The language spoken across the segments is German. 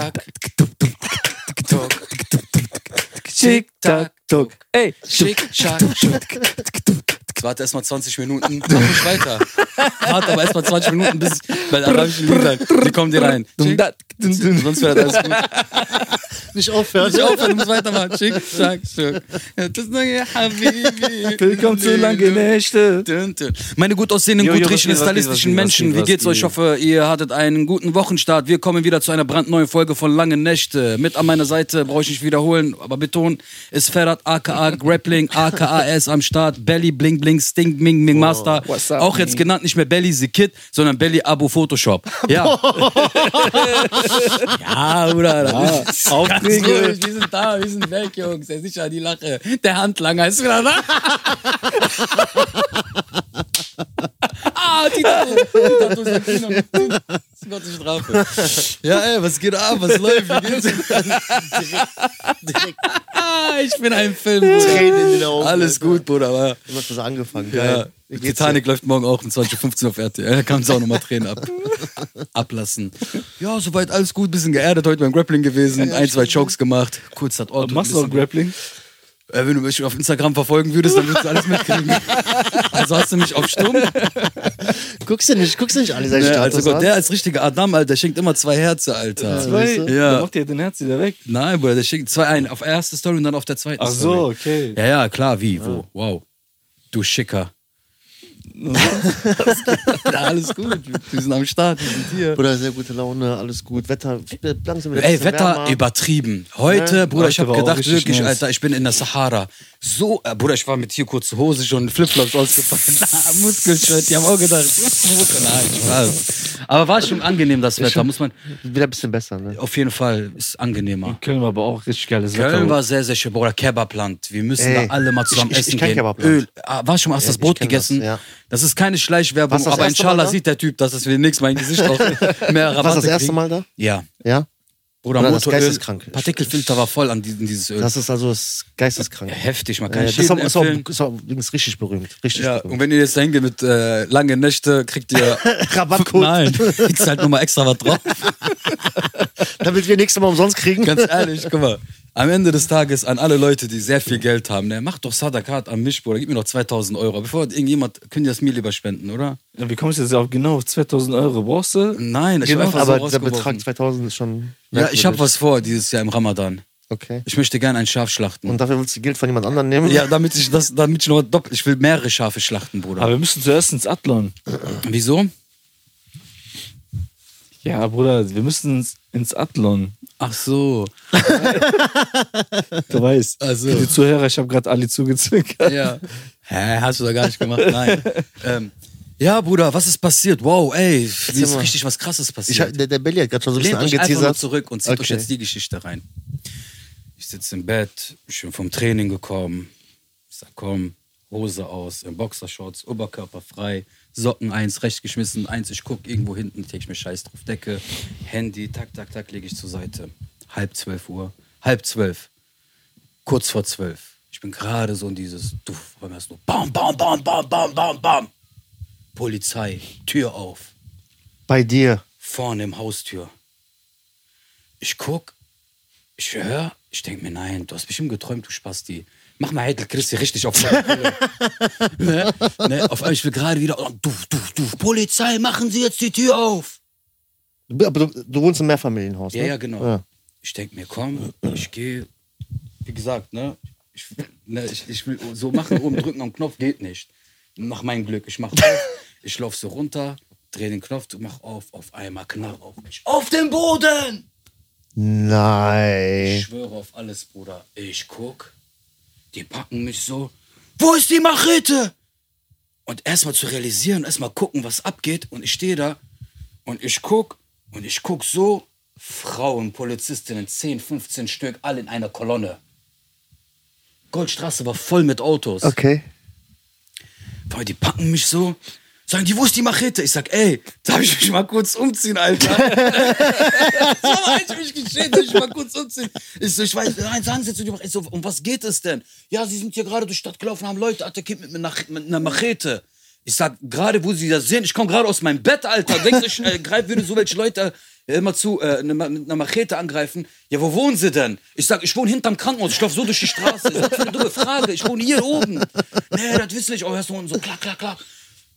Schick-Tack. Tok. Schick-Tack-Tok. Ey, Schick-Schack. Warte erstmal 20 Minuten. Mach nicht weiter. Warte aber erstmal 20 Minuten, bis bei arabischen Liedern. Die kommen dir rein. Schick. Sonst wäre das alles gut. Nicht aufhören. Nicht aufhören, du musst weitermachen. Schick, schack, schick. Das neue Habibi. willkommen zu lange Nächte. Meine gut aussehenden, Jo, gut jo, riechenden, stylistischen Menschen, wie geht, geht's euch? Ich hoffe, ihr hattet einen guten Wochenstart. Wir kommen wieder zu einer brandneuen Folge von Lange Nächte. Mit an meiner Seite, brauche ich nicht wiederholen, aber betonen, ist Ferrat aka Grappling, aka ist am Start. Belly, Bling, Bling, Stink, Ming, Ming, Master. up, Auch jetzt genannt nicht mehr Belly the Kid, sondern Belly Abo Photoshop. Ja. ja, Bruder. Ja. Aufträge. Wir sind da, wir sind weg, Jungs. Der ist sicher die Lache. Der Handlanger ist wieder da. ah, die Tattoo. Die Tattoo Gottes Strafe. Ja, ey, was geht ab? Was läuft? Wie geht's? Ah, ich bin ein Film. Tränen in den Augen. Alles gut, Bruder. Aber Du hast das angefangen. ja, Titanic läuft morgen auch um 20.15 Uhr auf RTL. Da kann es auch nochmal Tränen ab, ablassen. Ja, soweit alles gut. Bisschen geerdet heute beim Grappling gewesen. ein, zwei Chokes gemacht. Kurz hat Auto. Machst du auch Grappling? Äh, wenn du mich auf Instagram verfolgen würdest, dann würdest du alles mitkriegen. also hast du mich auf Stumm. dir? Guckst du nicht, guckst du nicht alle seine Ne, Status also Gott, der als richtiger Adam, Alter, der schenkt immer zwei Herzen, Alter. Zwei? siehst du? Ja. Dann macht ihr den Herz wieder weg. Nein, Bruder, der schickt zwei ein. Auf erste Story und dann auf der zweiten Ach Story. so, okay. Ja, ja, klar, wie, wo, wow. Du Schicker. ja, alles gut, wir sind am Start, wir sind hier. Bruder, sehr gute Laune, alles gut. Wetter, langsam wieder Ey, Wetter wärmer. übertrieben. Heute, Ja, Bruder, ich heute habe gedacht, wirklich, nice. Alter, ich bin in der Sahara. So, äh, Bruder, ich war mit hier kurze Hose schon, Flipflops ausgefallen. Ah, Muskelschritt, die haben auch gedacht. Nein, Spaß. Aber war schon angenehm, das Wetter, muss man, Wieder ein bisschen besser, ne? auf jeden Fall, ist angenehmer. Köln war aber auch richtig geiles Köln Wetter. war sehr, sehr schön. Bruder, Kebabland. Wir müssen Ey, da alle mal zusammen ich- ich- essen ich kenn gehen. Kebabland. Öl. Ah, war schon mal, hast du Ja, das Brot gegessen? das, ja. Das ist keine Schleichwerbung, Warst aber inshallah sieht der Typ, dass es wir nichts mein Gesicht auch mehr Rabatte Warst du das erste kriegen. Mal da? Ja. Ja? Bruder, Bruder, das Motoröl, geisteskrank. Partikelfilter war voll an dieses Öl. Das ist also das geisteskrank. Heftig, man kann Äh, ich das ist, auch, ist, auch, übrigens richtig berühmt. Richtig Ja, berühmt. und wenn ihr jetzt da hingeht mit äh, lange Nächte, kriegt ihr Rabattcode, Nein, kriegst halt nochmal extra was drauf. damit wir nächstes Mal umsonst kriegen. Ganz ehrlich, guck mal. Am Ende des Tages an alle Leute, die sehr viel Geld haben, ne, macht doch Sadakat an mich, Bruder. Gib mir doch 2000 Euro. Bevor irgendjemand, könnt ihr das mir lieber spenden, oder? Ja, wie kommst du jetzt auf genau auf 2000 Euro? Brauchst du? Nein, ich Genau, einfach Aber so der. Betrag 2000 ist schon. Ja, ich habe was vor dieses Jahr im Ramadan. Okay. Ich möchte gerne ein Schaf schlachten. Und dafür willst du Geld von jemand anderem nehmen? ja, damit ich das, damit ich noch doppelt, ich will mehrere Schafe schlachten, Bruder. Aber wir müssen zuerst ins Athlon. Wieso? Ja, Bruder, wir müssen ins, ins Athlon. Ach so. Du weißt. Also. Für die Zuhörer, ich habe gerade Ali zugezwinkert. Ja. Hä, hast du da gar nicht gemacht? Nein. ähm, ja, Bruder, was ist passiert? Wow, ey, mir ist richtig was krasses Ich, passiert. hab- der, der Belly hat gerade schon so ein bisschen euch einfach nur angeteasert. zurück und zieht euch Okay. jetzt die Geschichte rein. Ich sitze im Bett, ich bin vom Training gekommen. Ich sag, komm, Hose aus, in Boxershorts, Oberkörper frei, Socken eins, rechts geschmissen, eins, ich guck irgendwo hinten, take ich mir Scheiß drauf, Decke, Handy, tak, tak, tak, lege ich zur Seite. Halb zwölf Uhr, halb zwölf, kurz vor zwölf. Ich bin gerade so in dieses, du, hör mal so, bam, bam, bam, bam, bam, bam, bam. Polizei, Tür auf Bei dir. vorne im Haustür. Ich guck, ich höre, ich denke mir, nein, du hast bestimmt geträumt, du Spasti. Mach mal Heitel Christi richtig auf ne? Ne? Auf einmal, ich will gerade wieder, oh, du, du, du, Polizei, machen Sie jetzt die Tür auf. Du- Aber du, du wohnst im Mehrfamilienhaus, Ja, ne? ja, genau. Ja. Ich denke mir, komm, ich gehe, wie gesagt, ne, ich, ne, ich, ich will so machen, oben drücken am Knopf, geht nicht. Nach meinem Glück, ich mach auf, ich lauf so runter, dreh den Knopf, mach auf, auf einmal knall auf mich. Auf den Boden! Ich Nein. schwöre auf alles, Bruder. Ich guck, die packen mich so. Wo ist die Machete? Und erstmal zu realisieren, erstmal gucken, was abgeht. Und ich stehe da und ich guck und ich guck so. Frauen, Polizistinnen, 10, 15 Stück, alle in einer Kolonne. Goldstraße war voll mit Autos. Okay. Boah, die packen mich so. Sagen die, wo ist die Machete? Ich sag, ey, darf ich mich mal kurz umziehen, Alter? so hab ich mich geschehen, darf ich mal kurz umziehen? Ich so, ich weiß, nein, sagen Sie zu die Machete. So, um was geht es denn? Ja, Sie sind hier gerade durch die Stadt gelaufen, haben Leute attackiert mit, einer- mit einer Machete. Ich sag, gerade wo Sie das sehen, ich komme gerade aus meinem Bett, Alter. Denkst du, ich äh, greif, würde so welche Leute Ja, immer zu, äh, ne, mit einer Machete angreifen. Ja, wo wohnen sie denn? Ich sag, ich wohne hinterm Krankenhaus, ich laufe so durch die Straße. Ich sag, für eine dumme Frage, ich wohne hier oben. Nee, das wissen ich. Oh, hörst du unten so, klack, klack, klack.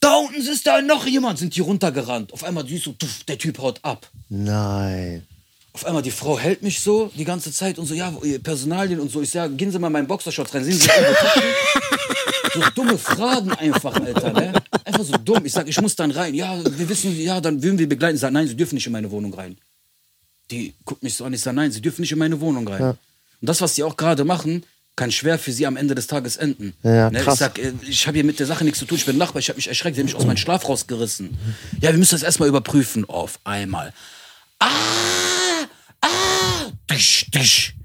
Da unten ist da noch jemand, sind die runtergerannt. Auf einmal siehst du, tuff, der Typ haut ab. Nein. Auf einmal die Frau hält mich so die ganze Zeit und so, ja, Personalien und so. Ich sag, gehen Sie mal in meinen Boxershorts rein, sehen Sie? So dumme Fragen einfach, Alter, ne? Einfach so dumm. Ich sag, ich muss dann rein. Ja, wir wissen, ja, dann würden wir begleiten. Ich sag, nein, Sie dürfen nicht in meine Wohnung rein. Die guckt mich so an, ich sag, nein, Sie dürfen nicht in meine Wohnung rein. Und das, was Sie auch gerade machen, kann schwer für Sie am Ende des Tages enden. Ja, ne? Ich sag, äh, ich habe hier mit der Sache nichts zu tun, ich bin Nachbar, ich habe mich erschreckt, Sie haben mich aus meinem Schlaf rausgerissen. Ja, wir müssen das erstmal überprüfen. Auf einmal. Ah! Ah! Tisch, tisch.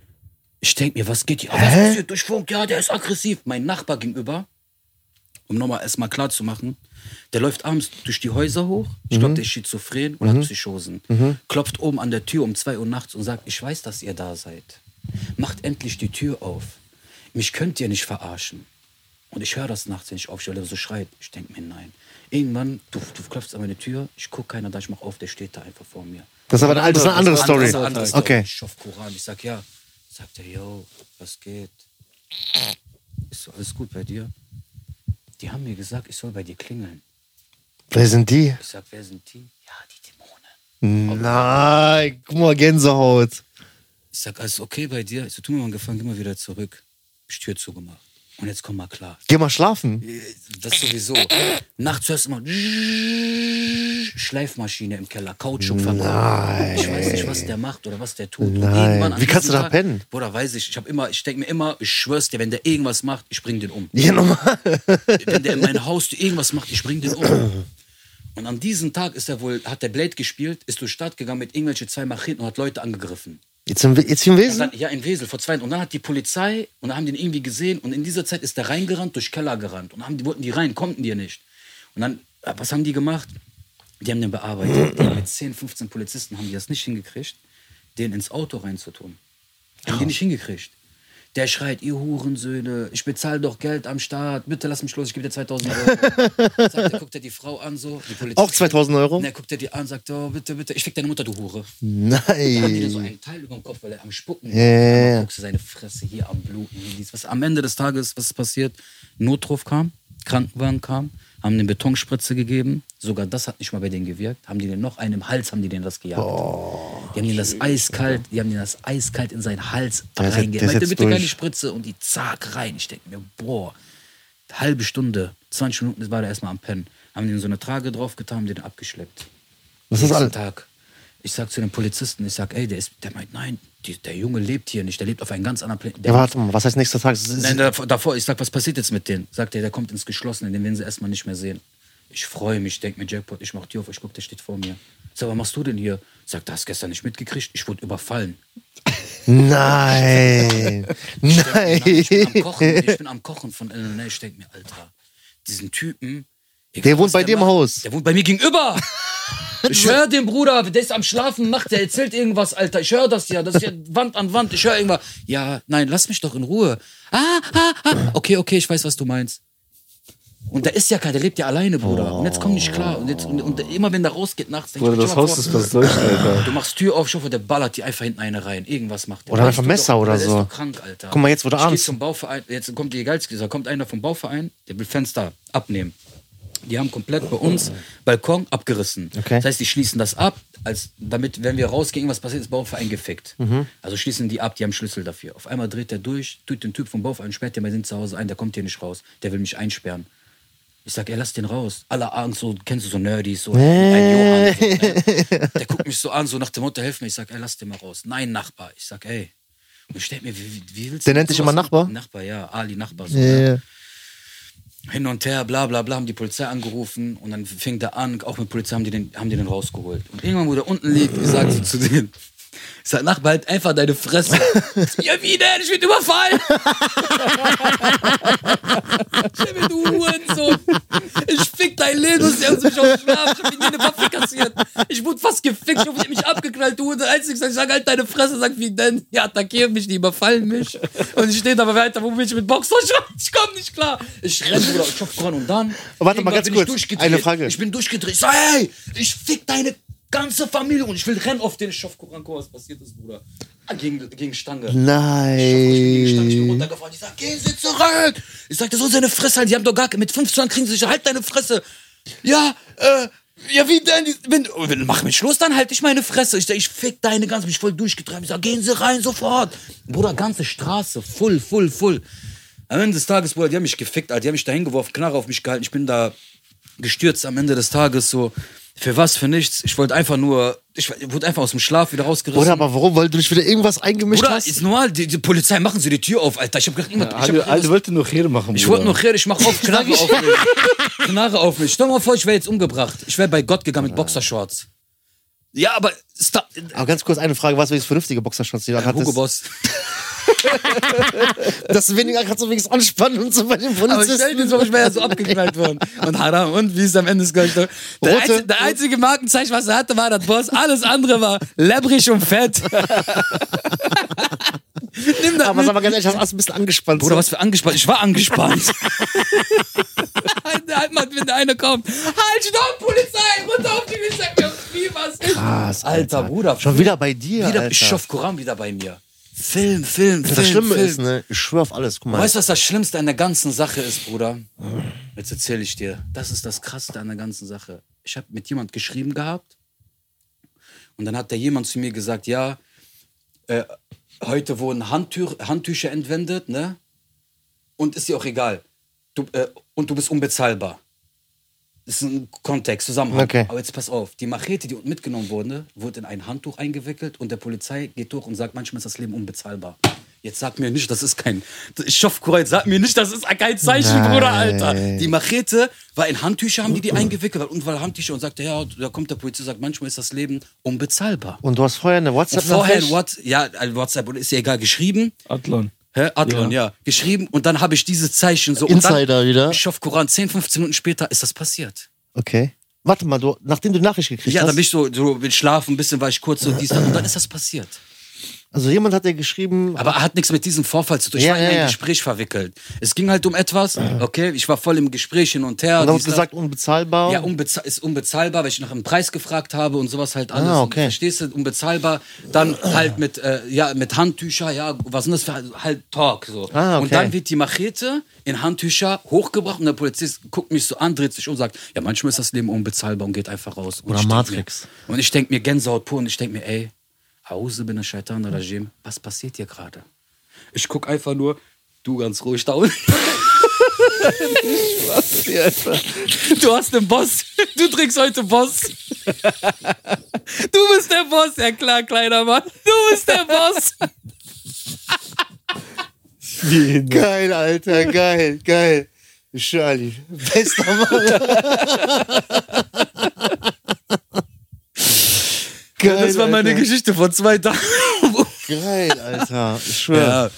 Ich denk mir, was geht hier? Ah, Was passiert durch Funk? Ja, der ist aggressiv. Mein Nachbar gegenüber, um nochmal erstmal klar zu machen, der läuft abends durch die Häuser hoch. Ich glaube, der ist schizophren und hat Psychosen. Klopft oben an der Tür um 2 Uhr nachts und sagt, ich weiß, dass ihr da seid. Macht endlich die Tür auf. Mich könnt ihr nicht verarschen. Und ich höre das nachts, wenn ich aufstehe, so schreit. Ich denke mir, nein. Irgendwann, du, du klopfst an meine Tür, ich gucke keiner da, ich mach auf, der steht da einfach vor mir. Das ist aber eine, das ist eine andere Story. eine andere Story. Okay. Ich schaff Koran. Ich sag, ja. Sagt er, yo, was geht? Ist so, alles gut bei dir? Die haben mir gesagt, ich soll bei dir klingeln. Wer sind die? Ich sag, wer sind die? Ja, die Dämonen. Nein, guck mal, Gänsehaut. Ich sag, alles okay bei dir? Ich so, tu mir mal einen Gefallen, geh mal wieder zurück. Ich Tür zugemacht. Und jetzt komm mal klar. Geh mal schlafen. Das sowieso. Nachts hörst du immer Schleifmaschine im Keller, Kautschuk verbrannt. Ich weiß nicht, was der macht oder was der tut. Nein. Wie kannst du da pennen? Oder weiß ich. Ich habe immer, ich denke mir immer, ich schwör's dir, wenn der irgendwas macht, ich bring den um. Ja, nochmal. wenn der in mein Haus irgendwas macht, ich bring den um. Und an diesem Tag ist er wohl, hat der Blade gespielt, ist durch Stadt gegangen mit irgendwelche zwei Macheten und hat Leute angegriffen. Jetzt, im, jetzt im Und Wesen? dann, ja, in Wesel vor zwei Und dann hat die Polizei und dann haben die ihn irgendwie gesehen und in dieser Zeit ist der reingerannt, durch Keller gerannt und haben, die wollten die rein, konnten die nicht. Und dann, äh, was haben die gemacht? Die haben den bearbeitet. Die haben mit 10, 15 Polizisten haben die das nicht hingekriegt, den ins Auto reinzutun. Haben die nicht hingekriegt. Der schreit, ihr Hurensöhne, ich bezahle doch Geld am Staat, bitte lass mich los, ich gebe dir 2000 Euro. Sagt, er, guckt er die Frau an so, die Polizei. Auch 2000 Euro? Und er guckt er die an, sagt, oh, bitte, bitte, ich fick deine Mutter, du Hure. Dann haben die dir so Nein. einen Teil über dem Kopf, weil er am Spucken ja. Dann guckst du seine Fresse hier am Bluten. Was am Ende des Tages, was ist passiert? Notruf kam, Krankenwagen kam, haben eine Betonspritze gegeben. Sogar das hat nicht mal bei denen gewirkt. Haben die den noch einen im Hals, haben die denen das gejagt. Die haben denen das eiskalt, die haben denen das eiskalt in seinen Hals reingegeben. bitte keine durch. Spritze und die zack rein. Ich denke mir, boah, halbe Stunde, 20 Minuten war der erstmal am Pennen. Haben den so eine Trage draufgetan, haben den abgeschleppt. Was ist alles? Tag. Ich sag zu den Polizisten, ich sag, ey, der, ist, der meint, nein, die, der Junge lebt hier nicht, der lebt auf einem ganz anderen Planeten. Ja, warte mal, was heißt nächster Tag? Nein, davor, ich sag, was passiert jetzt mit denen? Sagt er, der kommt ins Geschlossene, den werden sie erstmal nicht mehr sehen. Ich freue mich, denk mir, Jackpot, ich mach die auf, ich guck, der steht vor mir. Sag, was machst du denn hier? Sagt, du hast gestern nicht mitgekriegt, ich wurde überfallen. Nein. Nein. Ich bin am Kochen, ich bin am Kochen von LNA, ich denk mir, Alter, diesen Typen. egal, Der wohnt bei dir im macht, Haus. Der wohnt bei mir gegenüber. Ich höre den Bruder, der ist am Schlafen, macht, der erzählt irgendwas, Alter. Ich höre das ja, das ist ja Wand an Wand. Ich höre irgendwas. Ja, nein, lass mich doch in Ruhe. Ah, ah, ah. Okay, okay, ich weiß, was du meinst. Und der ist ja kein, der lebt ja alleine, Bruder. Und jetzt komm nicht klar. Und, jetzt, und, und immer wenn der rausgeht nachts, denk Bruder, ich mir, das Haus vor, ist was durch, Alter. Du machst Tür auf, ich hoffe, der ballert die einfach hinten eine rein. Irgendwas macht der. Oder Der einfach Messer doch, oder der so. ist doch krank, Alter. Guck mal, jetzt, du geh abends- zum Bauverein, jetzt kommt die geilste, da kommt einer vom Bauverein, der will Fenster abnehmen. Die haben komplett bei uns Balkon abgerissen. Okay. Das heißt, die schließen das ab, als damit, wenn wir rausgehen, was passiert, ist Bauverein gefickt. Mhm. Also schließen die ab, die haben Schlüssel dafür. Auf einmal dreht der durch, tut den Typ vom Bauverein, sperrt den bei sind zu Hause ein, der kommt hier nicht raus. Der will mich einsperren. Ich sag, ey, lass den raus. Alle Angst, so, kennst du so Nerdys, so ein Johann. So, ne? Der guckt mich so an, so nach dem Motto, helf mir. Ich sag, ey, lass den mal raus. Nein, Nachbar. Ich sag, ey. Und ich denk mir, wie, wie, willst Der du nennt dich sowas immer Nachbar? Nachbar, ja. Ali, Nachbar. So, Ja, ne? ja. hin und her, bla bla bla, haben die Polizei angerufen und dann fing der an, auch mit Polizei haben die den, haben die den rausgeholt. Und irgendwann, wo der unten liegt, sag so zu denen, ich sag, Nachbar, halt einfach deine Fresse. ja, wie denn? Ich bin überfallen. ich bin du Hurensohn. Ich fick dein Leben, du hast mich auf Schlaf. Ich hab mir eine Waffe kassiert. Ich wurde fast gefickt, ich hab mich abgeknallt, du Einzige, ich sag, halt deine Fresse, sag, wie denn? Ja, attackieren mich, die überfallen mich. Und ich stehe da weiter, wo bin ich mit Boxer? Ich komm nicht klar. Ich renn, Bruder, ich voran und dann. Warte mal ganz kurz, eine Frage. Ich bin durchgedreht. Ich sag, hey, ich fick deine Ganze Familie. Und ich will rennen auf den Stoff. Guck an, guck, was passiert ist, Bruder. Ah, Gegen, gegen Stange. Ich bin Nein. runtergefallen. Ich sag, gehen Sie zurück. Ich sag, das soll seine Fresse halten. Die haben doch gar mit 15 Jahren kriegen sie sich, halt deine Fresse. Ja, äh, ja, wie denn? Wenn, oh, wenn, mach mich Schluss, dann halt ich meine Fresse. Ich sag, ich fick deine ganze, mich voll durchgetreibt. Ich sag, gehen Sie rein sofort. Bruder, ganze Straße, full, full, full. Am Ende des Tages, Bruder, die haben mich gefickt, Alter. Die haben mich da hingeworfen, Knarre auf mich gehalten. Ich bin da gestürzt am Ende des Tages so. Für was, für nichts. Ich wollte einfach nur, ich wurde einfach aus dem Schlaf wieder rausgerissen. Oder aber warum? Weil du nicht wieder irgendwas eingemischt Bruder, hast? ist normal, die, die Polizei machen sie die Tür auf, Alter. Ich hab gedacht, immer, ich, hab gedacht, alle wollten noch hier machen. ich wollte noch reden, ich mach auf, Knarre auf mich. Knarre auf mich. Stell dir mal vor, ich wäre jetzt umgebracht. Ich wäre bei Gott gegangen mit Boxershorts. Ja, aber Aber ganz kurz eine Frage, was welches vernünftige Boxershorts die du Hugo hattest? Boss. Das ist weniger gerade so wenigstens anspannen und so bei den Aber stell dir Polizisten. vor, ich wäre ja so abgeknallt worden. Und Haram, und wie ist am Ende des gleich Der, Rote- einzige, der einzige Markenzeichen, was er hatte, war das Boss. Alles andere war lebbrig und fett. Nimm das Aber mit. sag mal ganz ehrlich, hast du ein bisschen angespannt. Bruder, so. was für angespannt. Ich war angespannt. halt mal, wenn der eine kommt. Halt, stopp, Polizei! Runter auf die mir, wie was ist. Krass, Alter, Bruder. Schon wieder bei dir, Wieder, Alter. Schoff Koran wieder bei mir. Film, Film, Film. das Schlimme Film. ist, ne, ich schwör auf alles. Guck mal. Weißt du, was das Schlimmste an der ganzen Sache ist, Bruder? Jetzt erzähle ich dir. Das ist das Krasseste an der ganzen Sache. Ich habe mit jemand geschrieben gehabt und dann hat da jemand zu mir gesagt, ja, äh, heute wurden Handtür Handtücher entwendet, ne? Und ist dir auch egal. Du, äh, und du bist unbezahlbar. Das ist ein Kontext, Zusammenhang. Okay. Aber jetzt pass auf, die Machete, die unten mitgenommen wurde, wurde in ein Handtuch eingewickelt und der Polizei geht durch und sagt, manchmal ist das Leben unbezahlbar. Jetzt sag mir nicht, das ist kein. Stoffkreuz, sag mir nicht, das ist kein Zeichen, Nein. Bruder, Alter. Die Machete war in Handtücher, haben die die eingewickelt, weil unten war Handtücher und sagte, ja, da kommt der Polizist sagt, manchmal ist das Leben unbezahlbar. Und du hast vorher eine Und WhatsApp vorher What, ja, äh, WhatsApp ist ja egal, geschrieben. Adlon. Hä? Adlon, ja. Geschrieben und dann habe ich dieses Zeichen so. Insider und dann, wieder. Ich hoffe, Koran, 10, 15 Minuten später ist das passiert. Okay. Warte mal, du, nachdem du Nachricht gekriegt Ja, hast. dann bin ich so, so bin schlafen, ein bisschen war ich kurz so dies, und dann ist das passiert. Also jemand hat dir geschrieben, Aber er hat nichts mit diesem Vorfall zu tun. Ich Ja, war in ja, ein ja. Gespräch verwickelt. Es ging halt um etwas, okay, ich war voll im Gespräch hin und her. und hast das. gesagt, unbezahlbar. Ja, unbeza ist unbezahlbar, weil ich nach einem Preis gefragt habe und sowas halt alles. Ah, okay. Verstehst du? Unbezahlbar. Dann halt mit, äh, ja, mit Handtücher, ja, was sind das für halt Talk so. Ah, okay. Und dann wird die Machete in Handtücher hochgebracht und der Polizist guckt mich so an, dreht sich um und sagt, ja, manchmal ist das Leben unbezahlbar und geht einfach raus. Und Oder Matrix. Mir, und ich denke mir Gänsehaut pur und ich denke mir, ey, Rajim, was passiert hier gerade? Ich guck einfach nur, du ganz ruhig da unten. Du hast den Boss. Du trinkst heute Boss. Du bist der Boss. Ja klar, kleiner Mann. Du bist der Boss. Geil, Alter, geil, geil. Shirley, bester Mann. geil, Das war meine Alter. Geschichte vor zwei Tagen. Geil, Alter. Ich schwör.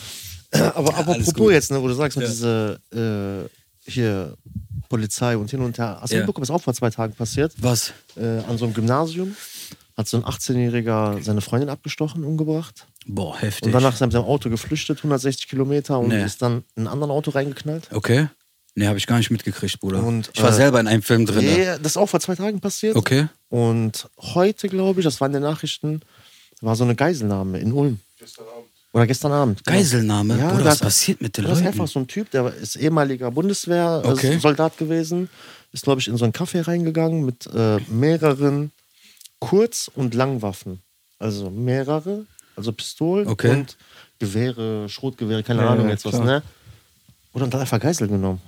Ja. Aber, aber apropos gut. jetzt, ne, wo du sagst, mit Ja. dieser äh, hier Polizei und hin und her. Hast du Ja. mitbekommen, ist auch vor zwei Tagen passiert? Was? Äh, an so einem Gymnasium hat so ein 18-Jähriger seine Freundin abgestochen, umgebracht. Boah, heftig. Und danach ist er mit seinem Auto geflüchtet, 160 Kilometer, und Nee. ist dann in ein anderes Auto reingeknallt. Okay. Nee, habe ich gar nicht mitgekriegt, Bruder. Und, ich war äh, selber in einem Film drin. Nee, das ist auch vor zwei Tagen passiert. Okay. Und heute, glaube ich, das war in den Nachrichten, war so eine Geiselnahme in Ulm. Oder gestern Abend. genau. Geiselnahme? Ja, Bruder, da- was passiert mit den Das ist Leuten? einfach so ein Typ, der ist ehemaliger Bundeswehr-Soldat Okay. Gewesen. Ist, glaube ich, in so einen Café reingegangen mit äh, mehreren Kurz- und Langwaffen. Also mehrere, also Pistolen Okay. und Gewehre, Schrotgewehre, keine Ja, Ahnung ja, jetzt was, ne? Und dann hat er einfach Geisel genommen.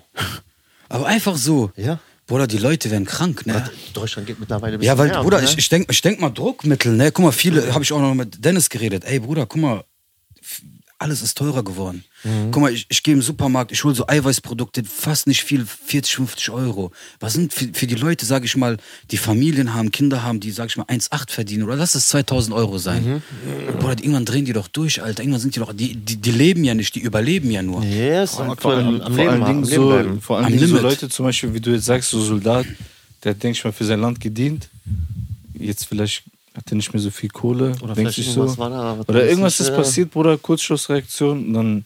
Aber einfach so. Ja. Bruder, die Leute werden krank, ne? Deutschland geht mittlerweile ein Ja, bisschen weil, mehr, Bruder, ne? ich, ich denk, ich denk mal Druckmittel, ne? Guck mal, viele, habe ich auch noch mit Dennis geredet. Ey, Bruder, guck mal, alles ist teurer geworden. Mhm. Guck mal, ich, ich gehe im Supermarkt, ich hole so Eiweißprodukte, fast nicht viel, 40, 50 Euro. Was sind für, für die Leute, sage ich mal, die Familien haben, Kinder haben, die, sag ich mal, 1,8 verdienen oder lass es 2000 Euro sein. Mhm. Die, irgendwann drehen die doch durch, Alter. Irgendwann sind die doch, die, die, die leben ja nicht, die überleben ja nur. Yes, Vor, allem, am vor allen Dingen Leben so, bleiben. vor allen Dingen so. Leute zum Beispiel, wie du jetzt sagst, so Soldat, der hat, denke ich mal, für sein Land gedient. Jetzt vielleicht hat er nicht mehr so viel Kohle. Oder denkt vielleicht irgendwas so. war da. was Oder irgendwas ist passiert, Bruder, Kurzschlussreaktion. Und dann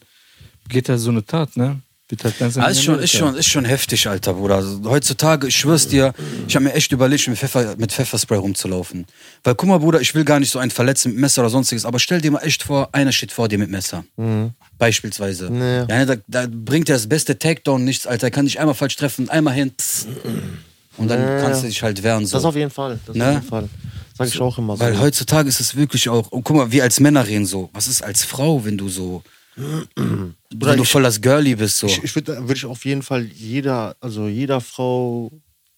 geht er so eine Tat, ne? Wird halt langsam Ah, ist, schon, ist, schon, ist schon heftig, Alter, Bruder. Also, heutzutage, ich schwör's dir, ich habe mir echt überlegt, mit, Pfeffer, mit Pfefferspray rumzulaufen. Weil, guck mal, Bruder, ich will gar nicht so einen verletzen mit Messer oder sonstiges, aber stell dir mal echt vor, einer steht vor dir mit Messer. Beispielsweise. Nee. Ja, da, da bringt dir das beste Takedown nichts, Alter. Er kann dich einmal falsch treffen, einmal hin. pss. Und dann Ja, kannst du dich halt wehren. So. Das auf jeden Fall. Das Ne? auf jeden Fall. Sag ich auch immer so. Weil heutzutage ist es wirklich auch, und guck mal, wir als Männer reden so. Was ist als Frau, wenn du so, wenn du voll das Girlie bist, so. Ich, ich würde würd ich auf jeden Fall jeder, also jeder Frau,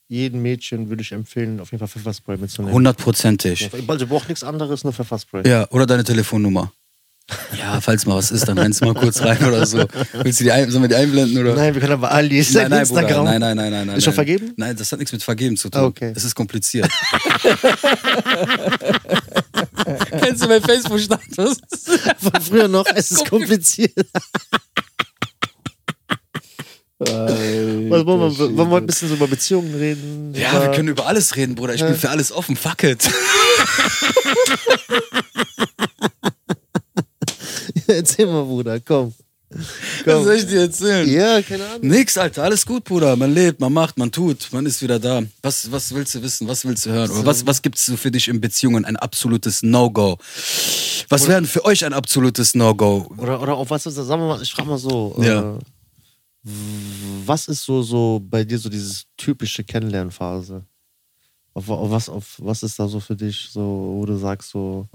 jedem Mädchen würde ich empfehlen, auf jeden Fall Pfefferspray mitzunehmen. Hundertprozentig. Also braucht nichts anderes, nur Pfefferspray. Ja, oder deine Telefonnummer. Ja, falls mal was ist, dann rennst du mal kurz rein oder so. Willst du die, ein, sollen wir die einblenden oder? Nein, wir können aber Ali ist nein, nein, Instagram. Bruder, nein, nein, nein, nein, nein. Ist schon vergeben? Nein, das hat nichts mit Vergeben zu tun. Okay. Das ist kompliziert. Kennst du mein Facebook-Status? Von früher noch, es ist kompliziert. Was, wollen, wir, wollen wir ein bisschen so über Beziehungen reden? Ja, über, wir können über alles reden, Bruder. Ich bin für alles offen. Fuck it. Erzähl mal, Bruder, komm. Was komm. soll ich dir erzählen? Ja, keine Ahnung. Nix, Alter, alles gut, Bruder. Man lebt, man macht, man tut, man ist wieder da. Was, was willst du wissen? Was willst du hören? Oder was, was gibt's so für dich in Beziehungen? Ein absolutes No-Go. Was wäre für euch ein absolutes No-Go? Oder, oder auf was ist das? Sagen wir mal, ich frag mal so. Ja. Äh, was ist so, so bei dir so dieses typische Kennenlernphase? Auf, auf, was, auf was ist da so für dich, so, wo du sagst, so,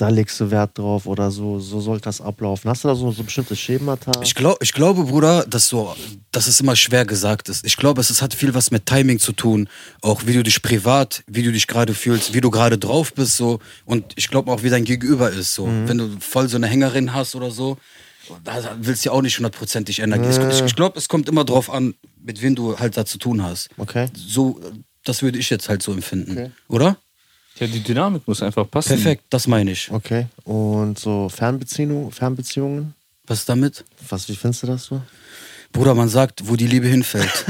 da legst du Wert drauf oder so, so soll das ablaufen? Hast du da so, so bestimmte Schemata? Ich, glaub, ich glaube, Bruder, dass, so, dass es immer schwer gesagt ist. Ich glaube, es, es hat viel was mit Timing zu tun. Auch wie du dich privat, wie du dich gerade fühlst, wie du gerade drauf bist. so Und ich glaube auch, wie dein Gegenüber ist. so Wenn du voll so eine Hängerin hast oder so, da willst du ja auch nicht hundertprozentig Energie. Ich, ich glaube, es kommt immer drauf an, mit wem du halt da zu tun hast. Okay. So, das würde ich jetzt halt so empfinden. Okay. Oder? Ja, die Dynamik muss einfach passen. Perfekt, das meine ich. Okay. Und so Fernbeziehungen, Fernbeziehungen? Was ist damit? Was, wie findest du das so? Bruder, man sagt, wo die Liebe hinfällt.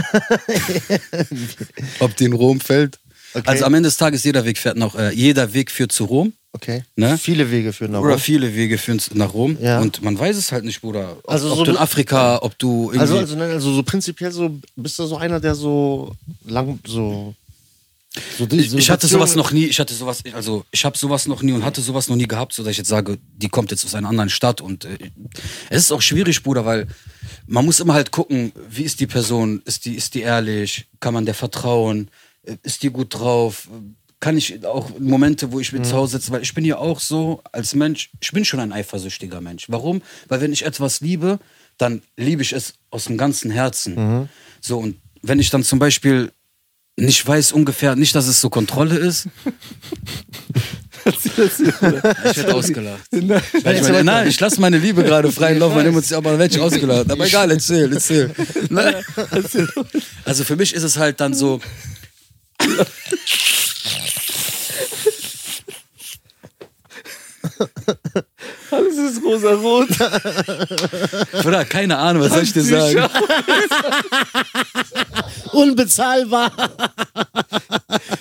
Ob die in Rom fällt. Okay. Also am Ende des Tages, jeder Weg fährt nach, äh, jeder Weg führt zu Rom. Okay. Ne? Viele Wege führen nach Oder Rom. viele Wege führen nach Rom. Ja. Und man weiß es halt nicht, Bruder. Ob, Also ob so du in Afrika, ob du irgendwie. Also, also, nein, also so prinzipiell so, bist du so einer, der so lang, so. So ich, hatte sowas noch nie, ich hatte sowas, also ich habe sowas noch nie und hatte sowas noch nie gehabt, so dass ich jetzt sage, die kommt jetzt aus einer anderen Stadt und äh, es ist auch schwierig, Bruder, weil man muss immer halt gucken, wie ist die Person, ist die, ist die ehrlich, kann man der vertrauen, Äh, ist die gut drauf, kann ich auch Momente, wo ich mit zu Hause sitze, weil ich bin ja auch so als Mensch, ich bin schon ein eifersüchtiger Mensch. Warum? Weil wenn ich etwas liebe, dann liebe ich es aus dem ganzen Herzen. So und wenn ich dann zum Beispiel nicht weiß ungefähr, nicht, dass es so Kontrolle ist. ich werde ausgelacht. Ich, meine, nein, ich lasse meine Liebe gerade freien Lauf, meine Emotionen, aber werde ich ausgelacht. Aber egal, erzähl, erzähl. Nein. Also für mich ist es halt dann so, Alles ist rosa-rot. Bruder, keine Ahnung, was soll ich dir sagen? Unbezahlbar.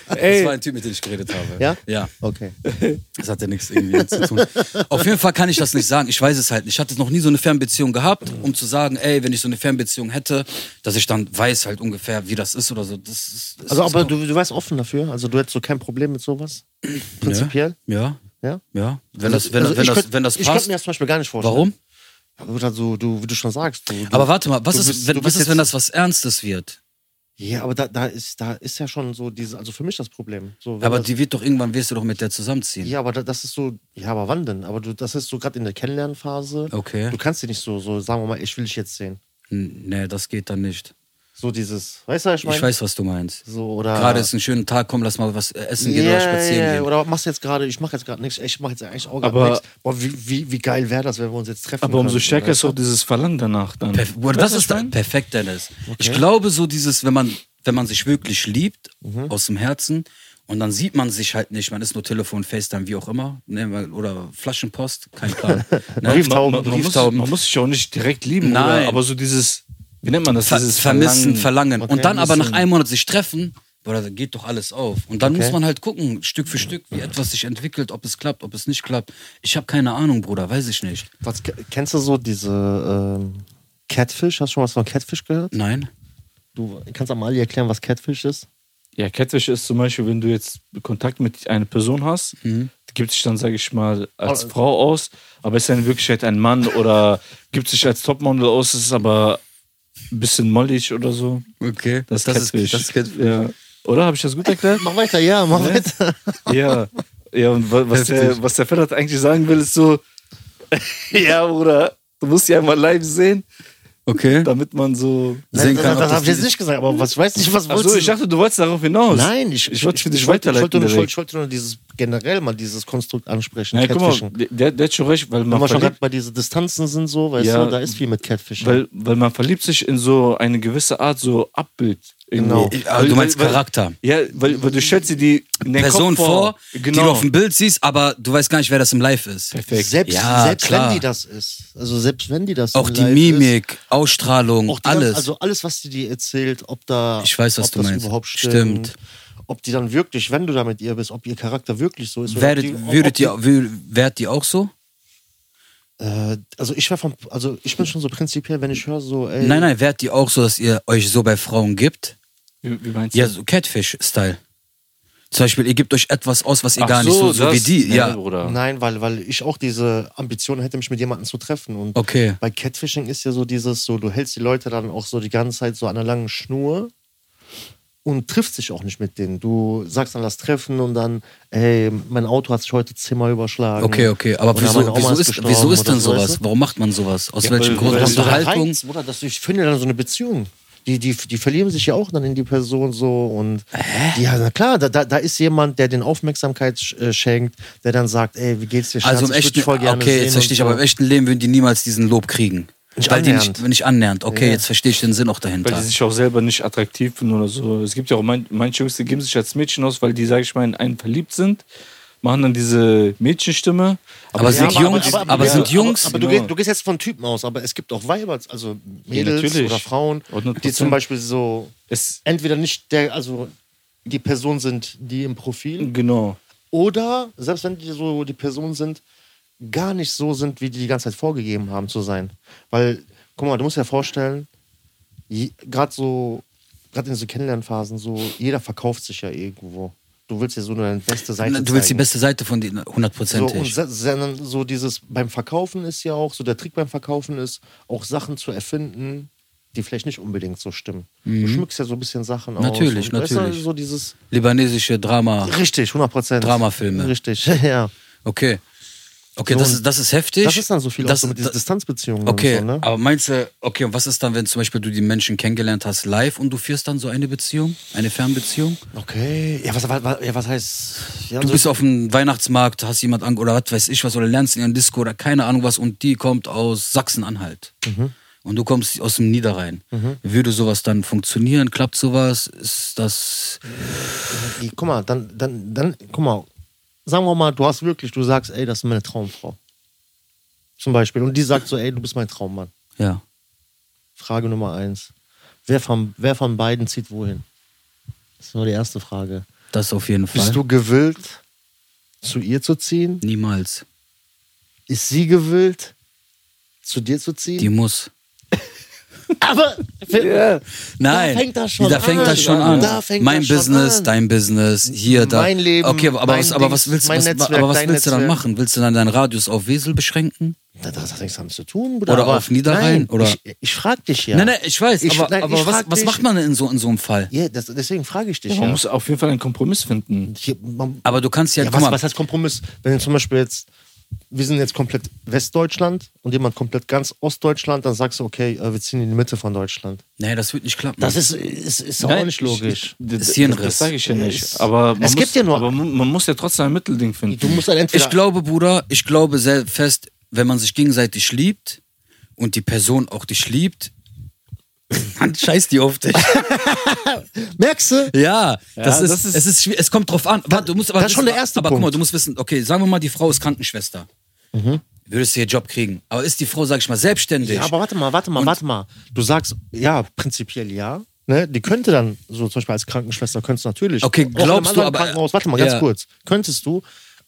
Das war ein Typ, mit dem ich geredet habe. Ja? Ja. Okay. Das hat ja nichts irgendwie zu tun. Auf jeden Fall kann ich das nicht sagen. Ich weiß es halt nicht. Ich hatte noch nie so eine Fernbeziehung gehabt, um zu sagen, ey, wenn ich so eine Fernbeziehung hätte, dass ich dann weiß halt ungefähr, wie das ist oder so. Das ist, das Also, aber du, du weißt offen dafür? Also, du hättest so kein Problem mit sowas? Prinzipiell? Ja. Ja? Ja. Wenn das, wenn, Also, wenn ich das, könnt- wenn das Ich könnte passt. mir das zum Beispiel gar nicht vorstellen. Warum? Oder so, du, wie du schon sagst. Du, Aber warte mal, was ist, bist- wenn, was ist, wenn das was Ernstes wird? Ja, aber da, da, ist, da ist ja schon so diese, also für mich das Problem. So, Aber das, die wird doch irgendwann, wirst du doch mit der zusammenziehen. Ja, aber da, das ist so, ja, aber wann denn? Aber du, das ist so gerade in der Kennenlernphase. Okay. Du kannst dir nicht so, so, sagen wir mal, ich will dich jetzt sehen. Nee, das geht dann nicht. So dieses, weißt du, was ich meine? Ich weiß, was du meinst. So, oder. Gerade ist ein schöner Tag, komm, lass mal was essen gehen oder spazieren ja, gehen. Oder machst du jetzt gerade, ich mache jetzt gerade nichts, ich mache jetzt eigentlich auch Aber- gerade nichts. Boah, wie, wie, wie geil wäre das, wenn wir uns jetzt treffen Aber umso könnten, stärker ist auch dieses Verlangen danach dann. Perf das du, was ist ich da, meine? perfekt, Dennis. Ich Okay. glaube, so dieses, wenn man, wenn man sich wirklich liebt, Mhm. aus dem Herzen, und dann sieht man sich halt nicht, man ist nur Telefon, FaceTime, wie auch immer, ne, oder Flaschenpost, kein Plan. Ne? Brieftauben. Man, man, man, muss, Brieftauben. man muss sich auch nicht direkt lieben, Nein. Oder? aber so dieses, wie nennt man das? Ver dieses vermissen, verlangen. Okay. und dann aber nach einem Monat sich treffen, Bruder, da geht doch alles auf. Und dann Okay. muss man halt gucken, Stück für Stück, wie etwas sich entwickelt, ob es klappt, ob es nicht klappt. Ich habe keine Ahnung, Bruder, weiß ich nicht. Was, kennst du so diese, ähm, Catfish, hast du schon was von Catfish gehört? Nein. Du kannst Amalie erklären, was Catfish ist? Ja, Catfish ist zum Beispiel, wenn du jetzt Kontakt mit einer Person hast, Mhm. gibt sich dann, sage ich mal, als Oh. Frau aus, aber ist ja in Wirklichkeit ein Mann oder gibt sich als Topmodel aus, ist aber ein bisschen mollig oder so. Okay. Das, Das ist Catfish. das ist Catfish. Ja. Oder habe ich das gut erklärt? Mach weiter, ja, mach Ne? weiter. ja. Ja, und wa- was der, was der Ferrat eigentlich sagen will, ist so, ja, Bruder, du musst ja mal live sehen, Okay. damit man so. Sehen das kann, das, das habe ich jetzt nicht gesagt, aber was, ich weiß nicht, was Achso, wolltest ich du- dachte, du wolltest darauf hinaus. Nein, ich, ich wollte für dich wollte, ich weiterleiten. wollte, nur- ich direkt. wollte nur dieses generell mal dieses Konstrukt ansprechen. Nein, guck mal, Catfishing. der, der hat schon recht, weil Wenn man, wir schon gerade bei diesen Distanzen sind, so, weißt Ja. du, da ist viel mit Catfishing. weil, weil man verliebt sich in so eine gewisse Art so Abbild. Genau. Aber du meinst weil, Charakter. Ja, weil, weil du stellst dir die Person Kopf vor, die Genau. du auf dem Bild siehst, aber du weißt gar nicht, wer das im Live ist. Perfekt. selbst Ja, selbst klar. wenn die das ist, also selbst wenn die das Auch im die Live Mimik, Ausstrahlung, ist, auch die alles. Ganze, also alles, was die dir erzählt, ob da, Ich weiß, was ob du das meinst. überhaupt stimmt, Stimmt. ob die dann wirklich, wenn du da mit ihr bist, ob ihr Charakter wirklich so ist. Werdet, die, ob würdet die, ihr, wür- wärt ihr auch so? äh, also ich wäre vom, also ich bin schon so prinzipiell, wenn ich höre so, ey, Nein, nein, wärt ihr auch so, dass ihr euch so bei Frauen gibt? Wie, wie meinst Ja, du? so Catfish-Style. Zum Beispiel, ihr gebt euch etwas aus, was ihr Ach gar nicht so, so das- wie die. Nee, ja. Bruder. Nein, weil, weil ich auch diese Ambition hätte, mich mit jemandem zu treffen. Und Okay. bei Catfishing ist ja so dieses, so du hältst die Leute dann auch so die ganze Zeit so an einer langen Schnur und triffst dich auch nicht mit denen. Du sagst dann, lass treffen und dann, ey, mein Auto hat sich heute zehnmal überschlagen. Okay, okay. Aber Oder wieso, wieso, ist, wieso ist oder denn so, weißt sowas? du? Warum macht man sowas? Aus Ja, welchem Grund? Das so Unterhaltung? Reiz, Bruder, das, ich finde dann so eine Beziehung. Die, die, die verlieben sich ja auch dann in die Person so und ja, na klar, da, da, ist jemand, der den Aufmerksamkeit äh, schenkt, der dann sagt, ey, wie geht's dir, Schatz? Also im Ich echten, voll gerne okay, jetzt verstehe ich, und aber im so. echten Leben würden die niemals diesen Lob kriegen. Nicht Weil die annähernd. nicht, nicht annähernd. Okay, Ja. jetzt verstehe ich den Sinn auch Weil dahinter. die sich auch selber nicht attraktiv finden oder so. Es gibt ja auch mein, manche Jungs, die geben sich als Mädchen aus, weil die, sag ich mal, in einen verliebt sind, machen dann diese Mädchenstimme. Aber sind Jungs- aber ja, sind Jungs- Aber, aber du, genau. gehst, du gehst jetzt von Typen aus, aber es gibt auch Weiber, also Mädels natürlich. oder Frauen, 100%. die zum Beispiel so Es, entweder nicht der, also die Person sind, die im Profil, genau. oder selbst wenn die so die Personen sind, gar nicht so sind, wie die die ganze Zeit vorgegeben haben zu sein. Weil, guck mal, du musst dir vorstellen, gerade so, gerade in so Kennenlernphasen, so, jeder verkauft sich ja irgendwo. Du willst ja so nur deine beste Seite Du willst die zeigen. beste Seite von denen, So, und hundertprozentig. sondern so dieses beim Verkaufen ist ja auch, so der Trick beim Verkaufen ist, auch Sachen zu erfinden, die vielleicht nicht unbedingt so stimmen. Du schmückst ja so ein bisschen Sachen aus. Mhm. Natürlich, und weißt du, natürlich. So dieses, Libanesische Drama. richtig, 100 Prozent. Dramafilme. Richtig, ja. Okay. Okay, So, das ist, das ist heftig. Das ist dann so viel das, auch so mit diesen das, Distanzbeziehungen Okay, und so, ne? aber meinst du, okay, und was ist dann, wenn zum Beispiel du die Menschen kennengelernt hast live und du führst dann so eine Beziehung, eine Fernbeziehung? Okay, ja, was, was, ja, was heißt... Ja, Du so- bist auf dem Weihnachtsmarkt, hast jemand an oder was weiß ich was oder lernst in einem Disco oder keine Ahnung was und die kommt aus Sachsen-Anhalt. Mhm. Und du kommst aus dem Niederrhein. Würde sowas dann funktionieren? Klappt sowas? Ist das. Guck mal, dann, dann, dann, guck mal, sagen wir mal, du hast wirklich, du sagst, ey, das ist meine Traumfrau. Zum Beispiel. Und die sagt so, ey, du bist mein Traummann. Ja. Frage Nummer eins. Wer von, wer von beiden zieht wohin? Das ist nur die erste Frage. Das auf jeden Fall. Bist du gewillt, zu ihr zu ziehen? Niemals. Ist sie gewillt, zu dir zu ziehen? Die muss. Aber Nein, fängt das schon da fängt an. das schon an. Da fängt mein das schon Business, an. dein Business, hier, da. Mein Leben, Okay, aber, mein was, aber was willst, mein was, Netzwerk, aber was willst du dann machen? Willst du dann deinen Radius auf Wesel beschränken? das, das hat nichts damit zu tun, Bruder. Oder aber auf Niederrhein, Nein, oder- Ich, ich frage dich ja. Nein, nein, ich weiß, Ich- aber, nein, aber ich was, was macht man denn in so, in so einem Fall? Ja, das, deswegen frage ich dich Man ja. muss auf jeden Fall einen Kompromiss finden. Hier, man, Aber du kannst ja, ja, guck was, mal, was heißt Kompromiss? Wenn du zum Beispiel jetzt, wir sind jetzt komplett Westdeutschland und jemand komplett ganz Ostdeutschland, dann sagst du, okay, äh, wir ziehen in die Mitte von Deutschland. nee, das wird nicht klappen. Das ist, ist, ist auch Nein, nicht logisch. Ich, ich, Ist hier ein das, das Riss. sage ich ja nicht. Es- Aber man es muss, gibt ja nur- Aber man, muss ja trotzdem ein Mittelding finden. Du musst entweder. ich glaube, Bruder, ich glaube sehr fest, wenn man sich gegenseitig liebt und die Person auch dich liebt, dann scheißt die auf dich. merkst du? Ja, das, ist, das ist- es ist. Es kommt drauf an. Warte, du musst aber das ist schon der erste Aber guck mal, Punkt. du musst wissen, okay, sagen wir mal, die Frau ist Krankenschwester. Mhm. Würdest du ihr Job kriegen. Aber ist die Frau, sag ich mal, selbstständig? Ja, aber warte mal, warte mal, Und- warte mal. Du sagst, ja, prinzipiell ja. Ne? Die könnte dann, so zum Beispiel als Krankenschwester, könntest du natürlich. Okay, glaubst du aber- Krankenhaus, warte mal, ganz Ja. kurz. Könntest du,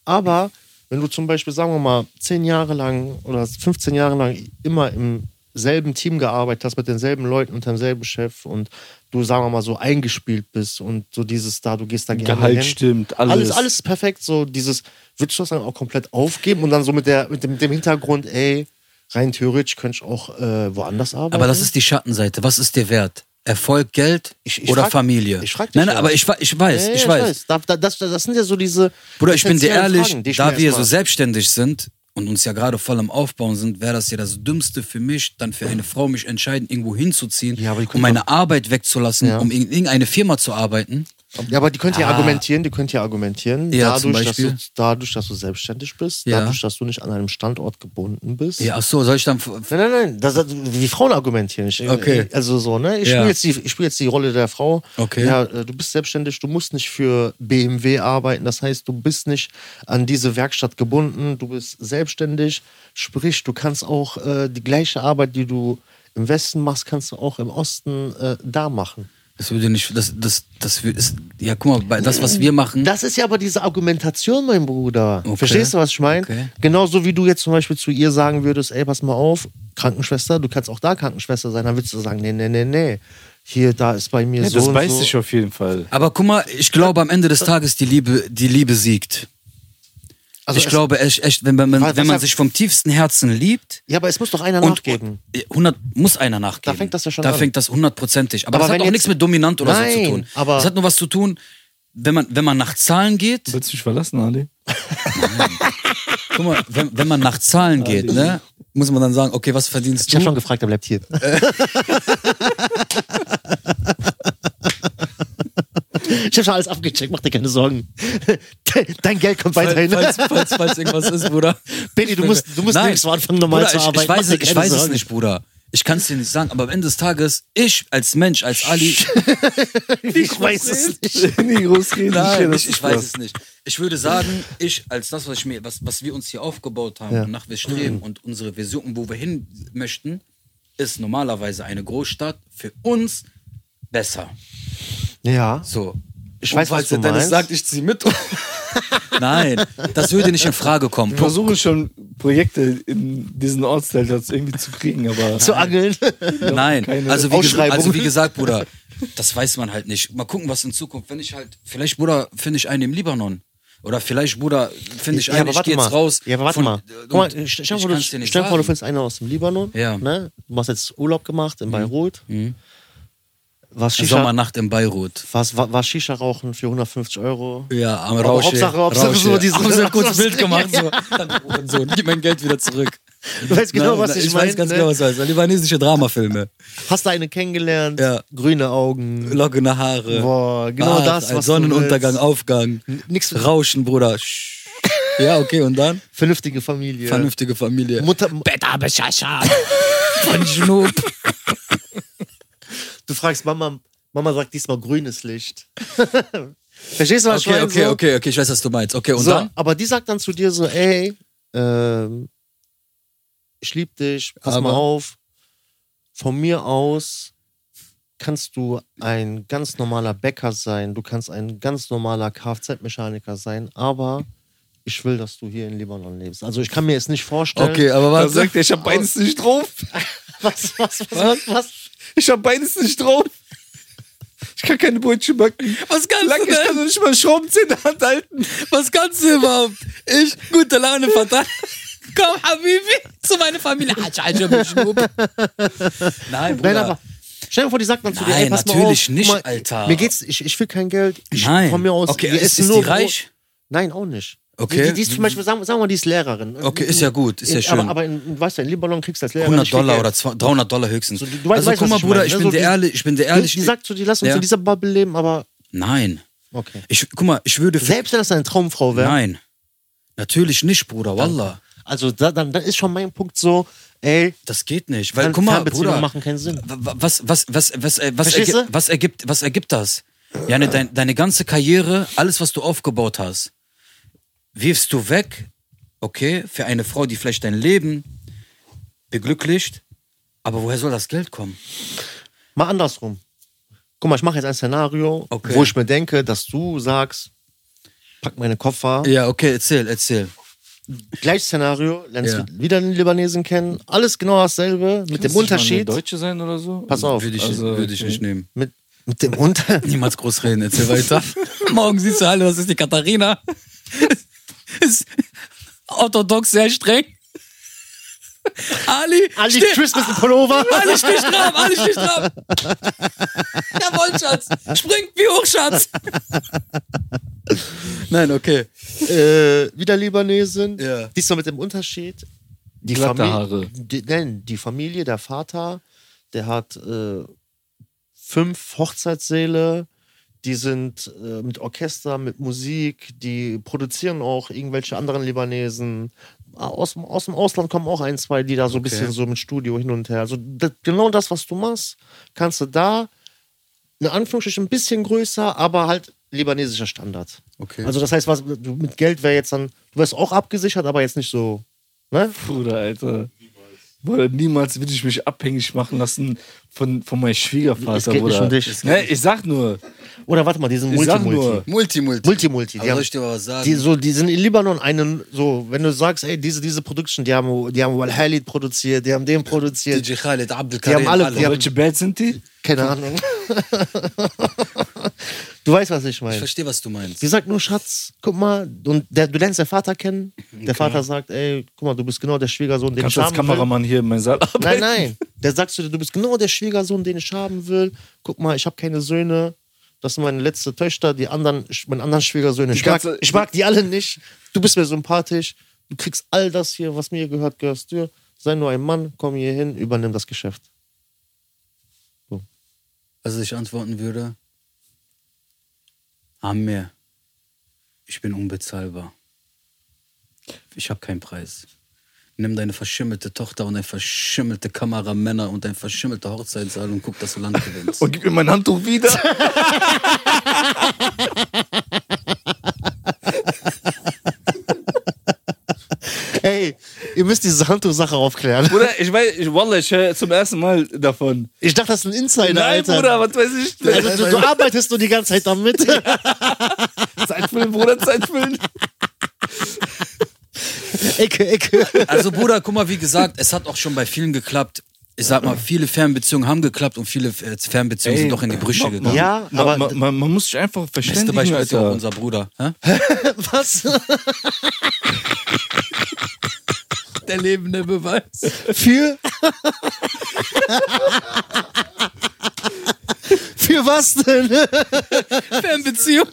aber wenn du zum Beispiel, sagen wir mal, 10 Jahre lang oder 15 Jahre lang immer im selben Team gearbeitet hast, mit denselben Leuten unter demselben Chef und du, sagen wir mal, so eingespielt bist und so dieses da, du gehst da gerne Gehalt hin. stimmt, alles. Alles, alles perfekt. So dieses, würdest du das dann auch komplett aufgeben und dann so mit, der, mit, dem, mit dem Hintergrund, ey, rein theoretisch könnte ich auch äh, woanders arbeiten? Aber das ist die Schattenseite. Was ist dir wert? Erfolg, Geld Ich- ich oder frag- Familie? ich frag dich nein, nein, ja. aber ich, ich weiß, Ja, ich ja, weiß. Da, da, das, das sind ja so diese. Bruder, ich bin dir ehrlich, Fragen, die ich da wir so selbstständig sind und uns ja gerade voll am Aufbauen sind, wäre das ja das Dümmste für mich, dann für eine Frau mich entscheiden, irgendwo hinzuziehen, Ja, um meine Arbeit wegzulassen, Ja. um in irgendeine Firma zu arbeiten. Ja, aber die könnt ja Ah. argumentieren, die könnt ja argumentieren, Ja, dadurch, dass du, dadurch, dass du selbstständig bist, Ja. dadurch, dass du nicht an einem Standort gebunden bist. Ja, ach so, soll ich dann. Nein, nein, nein, das, die Frauen argumentieren. Ich, Okay. Also so, ne? Ich Ja. spiele jetzt, die- ich spiel jetzt die Rolle der Frau. Okay. Ja, äh, du bist selbstständig, du musst nicht für BMW arbeiten. Das heißt, du bist nicht an diese Werkstatt gebunden, du bist selbstständig. Sprich, du kannst auch äh, die gleiche Arbeit, die du im Westen machst, kannst du auch im Osten äh, da machen. Das würde nicht. Das, das, das ist. Ja, guck mal, bei das, was wir machen. Das ist ja aber diese Argumentation, mein Bruder. Okay. Verstehst du, was ich meine? Okay. Genauso wie du jetzt zum Beispiel zu ihr sagen würdest, ey, pass mal auf, Krankenschwester, du kannst auch da Krankenschwester sein, dann würdest du sagen, nee, nee, nee, nee. Hier, da ist bei mir Ja, so das und beißt so. sich auf jeden Fall. Aber guck mal, ich glaube am Ende des Tages die Liebe, die Liebe siegt. Also ich es- glaube echt, echt wenn, man- wenn, man sich vom tiefsten Herzen liebt Ja, aber es muss doch einer und, nachgeben. und 100 muss einer nachgeben. Da fängt das ja schon Da an. fängt das hundertprozentig. Aber, Aber das hat auch nichts mit dominant oder so Nein, zu tun. aber- das hat nur was zu tun, wenn man, wenn man nach Zahlen geht. Willst du mich verlassen, Ali? Guck mal, wenn, wenn man nach Zahlen geht, ne, muss man dann sagen, okay, was verdienst Ich habe du? schon gefragt, er bleibt hier. ich habe schon alles abgecheckt, mach dir keine Sorgen. Dein Geld kommt weiterhin. Falls, falls, falls irgendwas ist, Bruder. Benny, du musst, du musst Nein. nirgendwo anfangen, normal Bruder, zu ich, arbeiten. Ich weiß, es, ich weiß es nicht, Bruder. Ich kann es dir nicht sagen, aber am Ende des Tages, ich als Mensch, als Ali, Ich weiß es nicht. Nein, ich, ich weiß es nicht. Ich würde sagen, ich als das, was, ich mir, was, was wir uns hier aufgebaut haben, Ja. wonach wir streben und unsere Vision, wo wir hin möchten, ist normalerweise eine Großstadt für uns besser. Ja. So. Ich Und weiß, was falls du der Dennis meinst. sagt, ich ziehe mit. Nein, das würde nicht in Frage kommen. Wir versuchen schon Projekte in diesen Ortsteil irgendwie zu kriegen, aber Zu angeln. Nein, also wie, gesa- Ausschreibung. also wie gesagt, Bruder, das weiß man halt nicht. Mal gucken, was in Zukunft, wenn ich halt, vielleicht, Bruder, finde ich einen im Libanon. Oder vielleicht, Bruder, finde ich Ja, einen, aber ich warte gehe jetzt mal. raus. Ja, aber warte von- mal. und Guck mal, stell dir ich vor, du, findest einen aus dem Libanon. Ja. Mhm. Ne? Du hast jetzt Urlaub gemacht in Beirut. Was Shisha, Sommernacht in Beirut. was, war, war Shisha rauchen für 150 Euro? Ja, am Aber Rausche. Hauptsache- Hauptsache Rausche. so diese- Haben sie ein kurzes Bild gemacht. So. Dann, so, gib mein Geld wieder zurück. Du weißt genau, was ich, ich meine. weiß ganz ne? genau, was du heißt. Libanesische Dramafilme. Hast du eine kennengelernt? Ja. Grüne Augen. Lockene Haare. Boah, genau Ach, das, was Sonnenuntergang. Aufgang. Nix Rauschen, Bruder. Ja, okay, und dann? Vernünftige Familie. Vernünftige Familie. Mutter, Beta Beschascha. Von Schnupp. Du fragst Mama, Mama sagt diesmal grünes Licht. Verstehst du, was ich Okay, meine? okay, so? okay, okay, ich weiß, was du meinst. Okay, und so, dann? aber die sagt dann zu dir so, ey, ähm, ich lieb dich, pass Aber- mal auf. Von mir aus kannst du ein ganz normaler Bäcker sein, du kannst ein ganz normaler Kfz-Mechaniker sein, aber ich will, dass du hier in Libanon lebst. Also ich kann mir jetzt nicht vorstellen. Okay, aber was? sagt er, ich hab beides nicht drauf. Was, was, was, was, was? Ich hab beides nicht drauf. Ich kann keine Brötchen backen. Was kannst Lang, du ich kann denn? nicht mal Schraubenzähne in der Hand halten. Was kannst du überhaupt? Ich, gute Laune, Vater. Komm, Habibi, zu meiner Familie. Schnupp. Nein, Bruder. Nein, aber stell dir vor, die sagt dann zu dir, Nein, ey, pass mal natürlich auf, nicht, mal, Alter. Mir geht's, ich, ich will kein Geld. Ich, Nein. Von mir aus, Okay, wir ist- essen ist nur die Brot. reich? Nein, auch nicht. Okay. Die, die ist zum Beispiel, sagen, sagen wir mal, die ist Lehrerin. Okay, ist ja gut, ist ja In- schön. Aber, aber in, weißt du, in Libanon kriegst du als Lehrer 100 nicht viel Dollar oder 200, 300 Dollar höchstens. So, du- du also weißt, guck mal, ich Bruder, meine, ich ne? bin So dir die- ehrlich, ich bin Die, ehrlich. die sagt zu dir, lass uns Ja. in dieser Bubble leben, aber Nein. okay. Ich, guck mal, ich würde. Selbst wenn das deine Traumfrau wäre. Nein. Natürlich nicht, Bruder, Wallah. Also da, dann, dann ist schon mein Punkt so, ey, Das geht nicht. Weil, guck mal, Bruder. machen keinen Sinn. wa- Was, was, was, was, äh, was, Verstehst ergi du? was, ergibt, was ergibt das? Jane, dein, deine ganze Karriere, alles, was du aufgebaut hast, wirfst du weg, okay, für eine Frau, die vielleicht dein Leben beglücklicht, aber woher soll das Geld kommen? mal andersrum. Guck mal, ich mache jetzt ein Szenario, Okay. wo ich mir denke, dass du sagst, pack meine Koffer, Ja, okay, erzähl, erzähl. Gleiches Szenario, lernst Ja. wieder einen Libanesen kennen, alles genau dasselbe, mit dem Kannst du nicht mal Unterschied. Deutsche sein oder so? Pass auf, Würde ich, Also, würde ich nicht nehmen. mit, mit dem Unter. Niemals groß reden, erzähl weiter. Morgen siehst du alle, das ist die Katharina. Ist orthodox sehr streng. Ali, Ali Christmas Pullover. Ali sticht drauf, Ali sticht drauf. Jawohl, Schatz. Springt wie hoch, Schatz. Nein, okay. äh, wieder Libanesin. Ja. Diesmal mit dem Unterschied. Die Glatte Familie, Haare. Die, nein, die Familie, der Vater, der hat äh, fünf Hochzeitssäle. Die sind äh, mit Orchester, mit Musik, die produzieren auch irgendwelche anderen Libanesen. Ah, Aus, dem- aus dem Ausland kommen auch ein, zwei, die da so ein Okay. bisschen so mit Studio hin und her. Also das, genau das, was du machst, kannst du da, in Anführungsstrichen, ein bisschen größer, aber halt libanesischer Standard. Okay. Also das heißt, was du mit Geld wäre jetzt dann, du wärst auch abgesichert, aber jetzt nicht so, ne? Bruder, Alter. Bruder, niemals würde ich mich abhängig machen lassen von, von meinem Schwiegervater, Es geht nicht um dich. Ne, ich sag nur. Oder warte mal, diesen Ich sag Multi-Multi. nur. Multi, Multi. Multi-Multi. Aber Die, haben- soll ich dir mal was sagen? die, so, die sind in Libanon einen, so, wenn du sagst, ey, diese, diese Production, die haben, die haben Walhalid produziert, die haben den produziert, DJ Khaled, Abdel Die haben alle. die haben- Welche Band sind die? keine Ahnung. du weißt, was ich Ich meine. verstehe, was du meinst. Die sagt nur, Schatz, guck mal, und der, du lernst den Vater kennen. Der Vater sagt, ey, guck mal, du bist genau der Schwiegersohn, den Kannst ich du als haben will. Kameramann hier in meinem Saal arbeiten? Nein, nein. Der sagt zu dir, du bist genau der Schwiegersohn, den ich haben will. Guck mal, ich habe keine Söhne. Das sind meine letzte Töchter. Die anderen, meine anderen Schwiegersöhne. Ich mag, ich mag die alle nicht. Du bist mir sympathisch. Du kriegst all das hier, was mir gehört, gehörst dir. Sei nur ein Mann, komm hier hin, übernimm das Geschäft. Was ich antworten würde? Amir, ich bin unbezahlbar. Ich habe keinen Preis. Nimm deine verschimmelte Tochter und deine verschimmelte Kameramänner und dein verschimmelter Hochzeitssaal und guck, dass du Land gewinnst. Und gib mir mein Handtuch wieder. Ey, ihr müsst diese Handtuch-Sache aufklären. Bruder, ich weiß, ich, Wallah, ich höre zum ersten Mal davon. Ich dachte, das ist ein Insider, Nein, Alter. Bruder, was weiß ich. Also, du, du arbeitest nur die ganze Zeit damit. Zeitfüllen, Bruder, Zeitfüllen. Ecke, Ecke. Also Bruder, guck mal, wie gesagt, es hat auch schon bei vielen geklappt. Ich sag mal, viele Fernbeziehungen haben geklappt und viele äh, Fernbeziehungen sind doch in die Brüche gegangen. Ja, Man, aber man, man, man muss sich einfach Beste verständigen, Beispiel ist ja auch unser Bruder. Hä? was? Der lebende Beweis. Für? Für was denn? Fernbeziehung.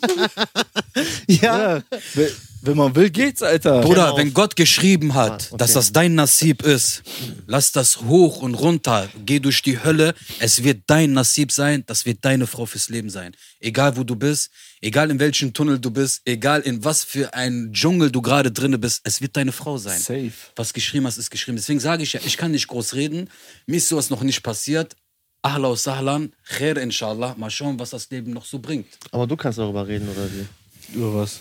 Ja. Ja, wenn- man will, geht's, Alter. Bruder, Genau. wenn Gott geschrieben hat, Ah, okay. dass das dein Nasib ist, lass das hoch und runter, geh durch die Hölle, es wird dein Nasib sein, das wird deine Frau fürs Leben sein. Egal wo du bist, egal in welchem Tunnel du bist, egal in was für ein Dschungel du gerade drinne bist, es wird deine Frau sein. Safe. Was geschrieben hast, ist geschrieben. Deswegen sage ich ja, ich kann nicht groß reden, mir ist sowas noch nicht passiert. Ahla sahlan, khair inshallah, mal schauen, was das Leben noch so bringt. Aber du kannst darüber reden, oder wie? Über was?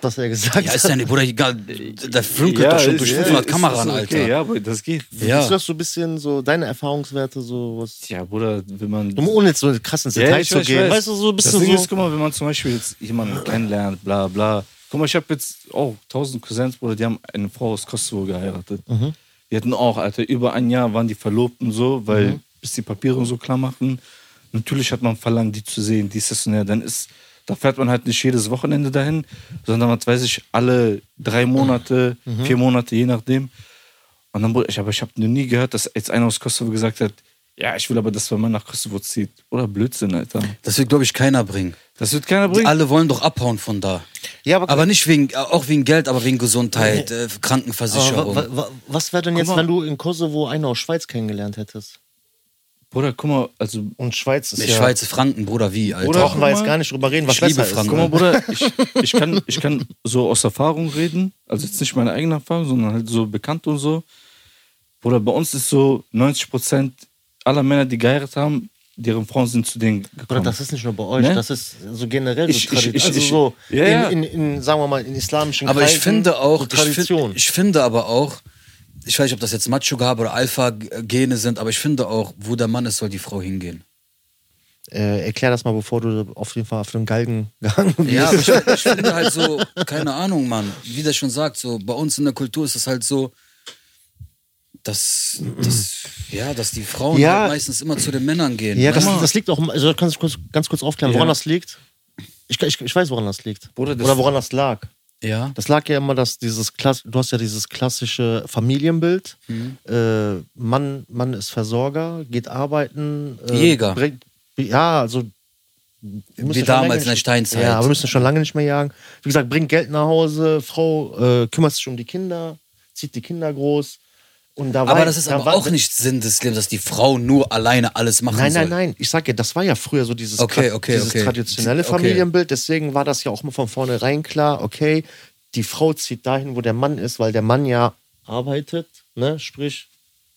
Was er gesagt Ja, ist hat. ja nicht, Bruder, egal, der flunkelt doch schon durch 500 Kameran, ist Alter. Okay, ja, aber das geht. Ja. Ist das so ein bisschen so deine Erfahrungswerte, so was? Ja, Bruder, wenn man. Um ohne jetzt so krass ins Ja, Detail ich zu weiß, gehen. weiß. Weißt du, so ein Das bisschen Ding so. ist, guck mal, wenn man zum Beispiel jetzt jemanden kennenlernt, bla bla. Guck mal, ich habe jetzt auch tausend Cousins, Bruder, die haben eine Frau aus Kosovo geheiratet. Mhm. Die hatten auch, Alter, über ein Jahr waren die verlobt und so, weil Mhm. Bis die Papiere und so klar machen. Natürlich hat man verlangt, die zu sehen, dies, das und ja. Dann ist, da fährt man halt nicht jedes Wochenende dahin, sondern was weiß ich, alle drei Monate, Mhm. vier Monate, je nachdem. Und dann, ich, aber ich habe noch nie gehört, dass jetzt einer aus Kosovo gesagt hat, ja, ich will aber, dass man nach Kosovo zieht. Oder Blödsinn, Alter. Das wird, glaube ich, keiner bringen. Das wird keiner Die bringen. alle wollen doch abhauen von da. Ja, aber, Aber nicht wegen, auch wegen Geld, aber wegen Gesundheit, äh, aber Krankenversicherung. wa, wa, was wäre denn jetzt, wenn du in Kosovo einen aus Schweiz kennengelernt hättest? Bruder, guck mal, also, Und Schweiz ist Der ja... Schweizer Franken, Bruder, wie, Alter? Oder- brauchen wir jetzt gar nicht drüber reden, was Ich liebe. Franken. guck mal, Bruder, ich, ich, kann, ich kann so aus Erfahrung reden, also jetzt nicht meine eigene Erfahrung, sondern halt so bekannt und so. Bruder, bei uns ist so 90 Prozent aller Männer, die geheiratet haben, deren Frauen sind zu denen gekommen. das ist nicht nur bei euch, Ne? das ist so generell so Ich- ich- Tradition. ich- also ich- so Ja. In, in, in, sagen wir mal, in islamischen aber ich Kreisen finde auch, so ich, find, Tradition. ich finde aber auch, ich weiß nicht, ob das jetzt Macho-Gabe oder Alpha-Gene sind, aber ich finde auch, wo der Mann ist, soll die Frau hingehen. Äh, erklär das mal, bevor du auf jeden Fall auf den Galgen gegangen bist. Ja, aber ich, ich finde halt so, keine Ahnung, Mann, wie der schon sagt, so bei uns in der Kultur ist es halt so, dass, dass, ja, dass die Frauen Ja. halt meistens immer zu den Männern gehen. Ja, das, weißt du? das liegt auch, also kannst du kurz, ganz kurz aufklären, woran Ja. das liegt? Ich, ich, ich weiß, woran das liegt. Bruder, das- Oder woran das lag. Ja. Das lag ja immer, dass dieses Klass du hast ja dieses klassische Familienbild. Mhm. Äh, Mann, Mann ist Versorger, geht arbeiten. Äh, Jäger. Bringt, ja, also. wir müssen Wie damals in der Steinzeit. Ja, aber wir müssen schon lange nicht mehr jagen. Wie gesagt, bringt Geld nach Hause, Frau äh, kümmert sich um die Kinder, zieht die Kinder groß. Und da Aber war- das ist da aber war- auch nicht Sinn des Lebens, dass die Frau nur alleine alles machen Nein, soll. nein, nein. Ich sag ja, das war ja früher so dieses, Okay, okay, dieses okay. traditionelle Okay. Familienbild. Deswegen war das ja auch immer von vornherein klar, okay, die Frau zieht dahin, wo der Mann ist, weil der Mann ja arbeitet, ne? Sprich,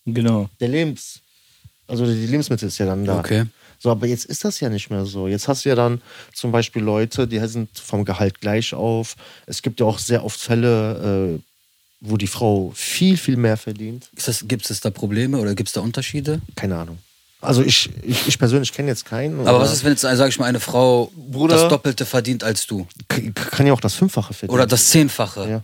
Genau. der Lebens, also die Lebensmittel ist ja dann da. Okay. So, aber jetzt ist das ja nicht mehr so. Jetzt hast du ja dann zum Beispiel Leute, die sind vom Gehalt gleich auf. Es gibt ja auch sehr oft Fälle, äh, wo die Frau viel, viel mehr verdient. Gibt es da Probleme oder gibt es da Unterschiede? Keine Ahnung. Also ich, ich, ich persönlich kenne jetzt keinen. Aber was ist, wenn jetzt, sag ich mal, eine Frau Bruder- das Doppelte verdient als du? Kann ja auch das Fünffache verdienen. Oder das Zehnfache? Ja.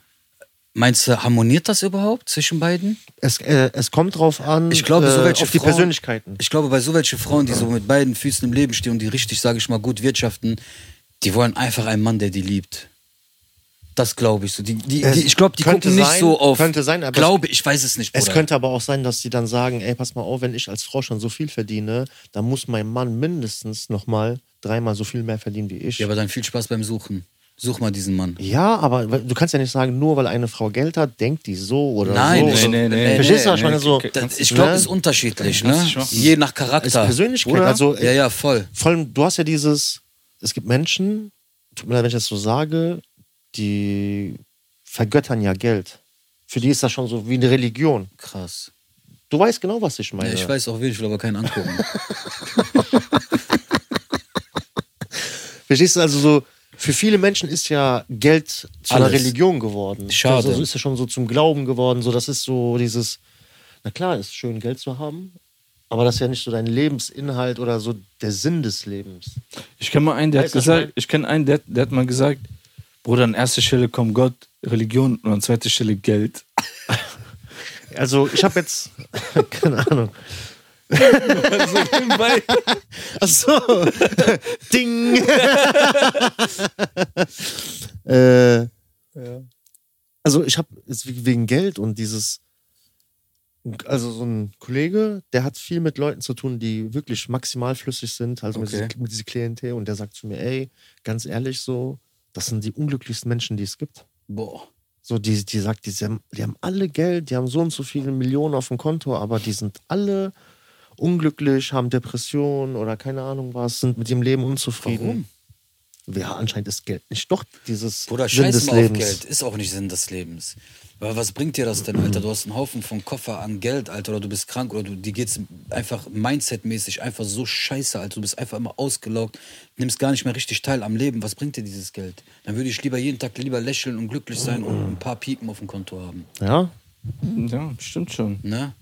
Meinst du, harmoniert das überhaupt zwischen beiden? Es, äh, es kommt drauf an, Ich glaube, so äh, welche auf die Frauen, Persönlichkeiten. Ich glaube, bei so welchen Frauen, die so mit beiden Füßen im Leben stehen und die richtig, sage ich mal, gut wirtschaften, die wollen einfach einen Mann, der die liebt. Das glaube ich so. Die, die, Es die, ich glaube, die könnte gucken nicht sein, so auf. könnte sein, aber glaube, ich weiß es nicht. Es Bruder. könnte aber auch sein, dass sie dann sagen, ey, pass mal auf, wenn ich als Frau schon so viel verdiene, dann muss mein Mann mindestens nochmal dreimal so viel mehr verdienen wie ich. Ja, aber dann viel Spaß beim Suchen. Such mal diesen Mann. Ja, aber du kannst ja nicht sagen, nur weil eine Frau Geld hat, denkt die so oder Nein, so. nee, nee, nee. Verstehst du, was ich meine? So, Das, ich glaube, Ne? es ist unterschiedlich, ne? Je nach ist Charakter. Persönlichkeit. Oder? Also, Ja, ja, voll. vor allem, du hast ja dieses, es gibt Menschen, tut mir leid, wenn ich das so sage, die vergöttern ja Geld. Für die ist das schon so wie eine Religion. Krass. Du weißt genau, was ich meine. Ja, ich weiß auch, wen ich will aber keinen angucken. Verstehst du also so, für viele Menschen ist ja Geld zu einer. Religion geworden. Schade. Also ist ja schon so zum Glauben geworden. So, das ist so dieses, na klar, ist schön, Geld zu haben, aber das ist ja nicht so dein Lebensinhalt oder so der Sinn des Lebens. Ich kenne mal einen, der hat Weißt ich gesagt, meine? ich kenne einen, der, der hat mal gesagt, Bruder, an erster Stelle kommt Gott, Religion und an zweiter Stelle Geld. Also ich habe jetzt, keine Ahnung. Ach so. Ding. äh, Also ich habe jetzt wegen Geld und dieses, also so ein Kollege, der hat viel mit Leuten zu tun, die wirklich maximal flüssig sind, also mit, Okay. dieser, mit dieser Klientel und der sagt zu mir, ey, ganz ehrlich so, das sind die unglücklichsten Menschen, die es gibt. Boah. So, die, die sagt, die, haben, die haben alle Geld, die haben so und so viele Millionen auf dem Konto, aber die sind alle unglücklich, haben Depressionen oder keine Ahnung was, sind mit ihrem Leben unzufrieden. Ja, anscheinend ist Geld nicht doch dieses Bruder, Sinn des Lebens. Geld. Ist auch nicht Sinn des Lebens. Aber was bringt dir das denn, Alter? Du hast einen Haufen von Koffer an Geld, Alter, oder du bist krank oder du, dir geht's einfach mindsetmäßig einfach so scheiße, Alter. Du bist einfach immer ausgelaugt, nimmst gar nicht mehr richtig teil am Leben. Was bringt dir dieses Geld? Dann würde ich lieber jeden Tag lieber lächeln und glücklich sein und ein paar Piepen auf dem Konto haben. Ja, Ja, stimmt schon. Ne?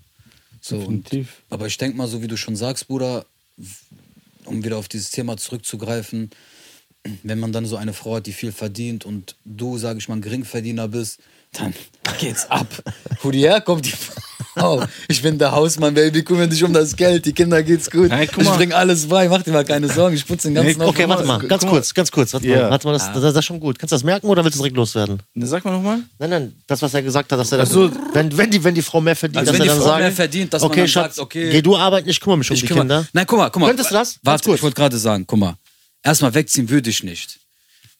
So, und, Definitiv. aber ich denke mal, so wie du schon sagst, Bruder, um wieder auf dieses Thema zurückzugreifen, wenn man dann so eine Frau hat, die viel verdient und du, sage ich mal, ein Geringverdiener bist, dann geht's ab. Wo die herkommt, die Frau. Ich bin der Hausmann, Baby, kümmere dich um das Geld, die Kinder geht's gut. Nein, ich bring alles bei, mach dir mal keine Sorgen, ich putze den ganzen Nee, okay, warte mal, ganz guck kurz, ganz kurz. Warte Ja. mal, warte mal das, das, das ist schon gut. Kannst du das merken oder willst du direkt loswerden? Ne, Sag mal nochmal. Nein, nein, das, was er gesagt hat, dass er dann, Ach so. wenn, wenn, die, wenn die Frau mehr verdient, Also dass wenn er die dann Frau sagt, mehr verdient, dass man okay, dann Schatz, sagt, okay, geh du arbeiten, ich kümmere mich um Ich die kümmere- Kinder. Nein, guck mal, guck mal. Könntest du das? Warte, ich wollte gerade sagen, guck mal. Erstmal wegziehen würde ich nicht.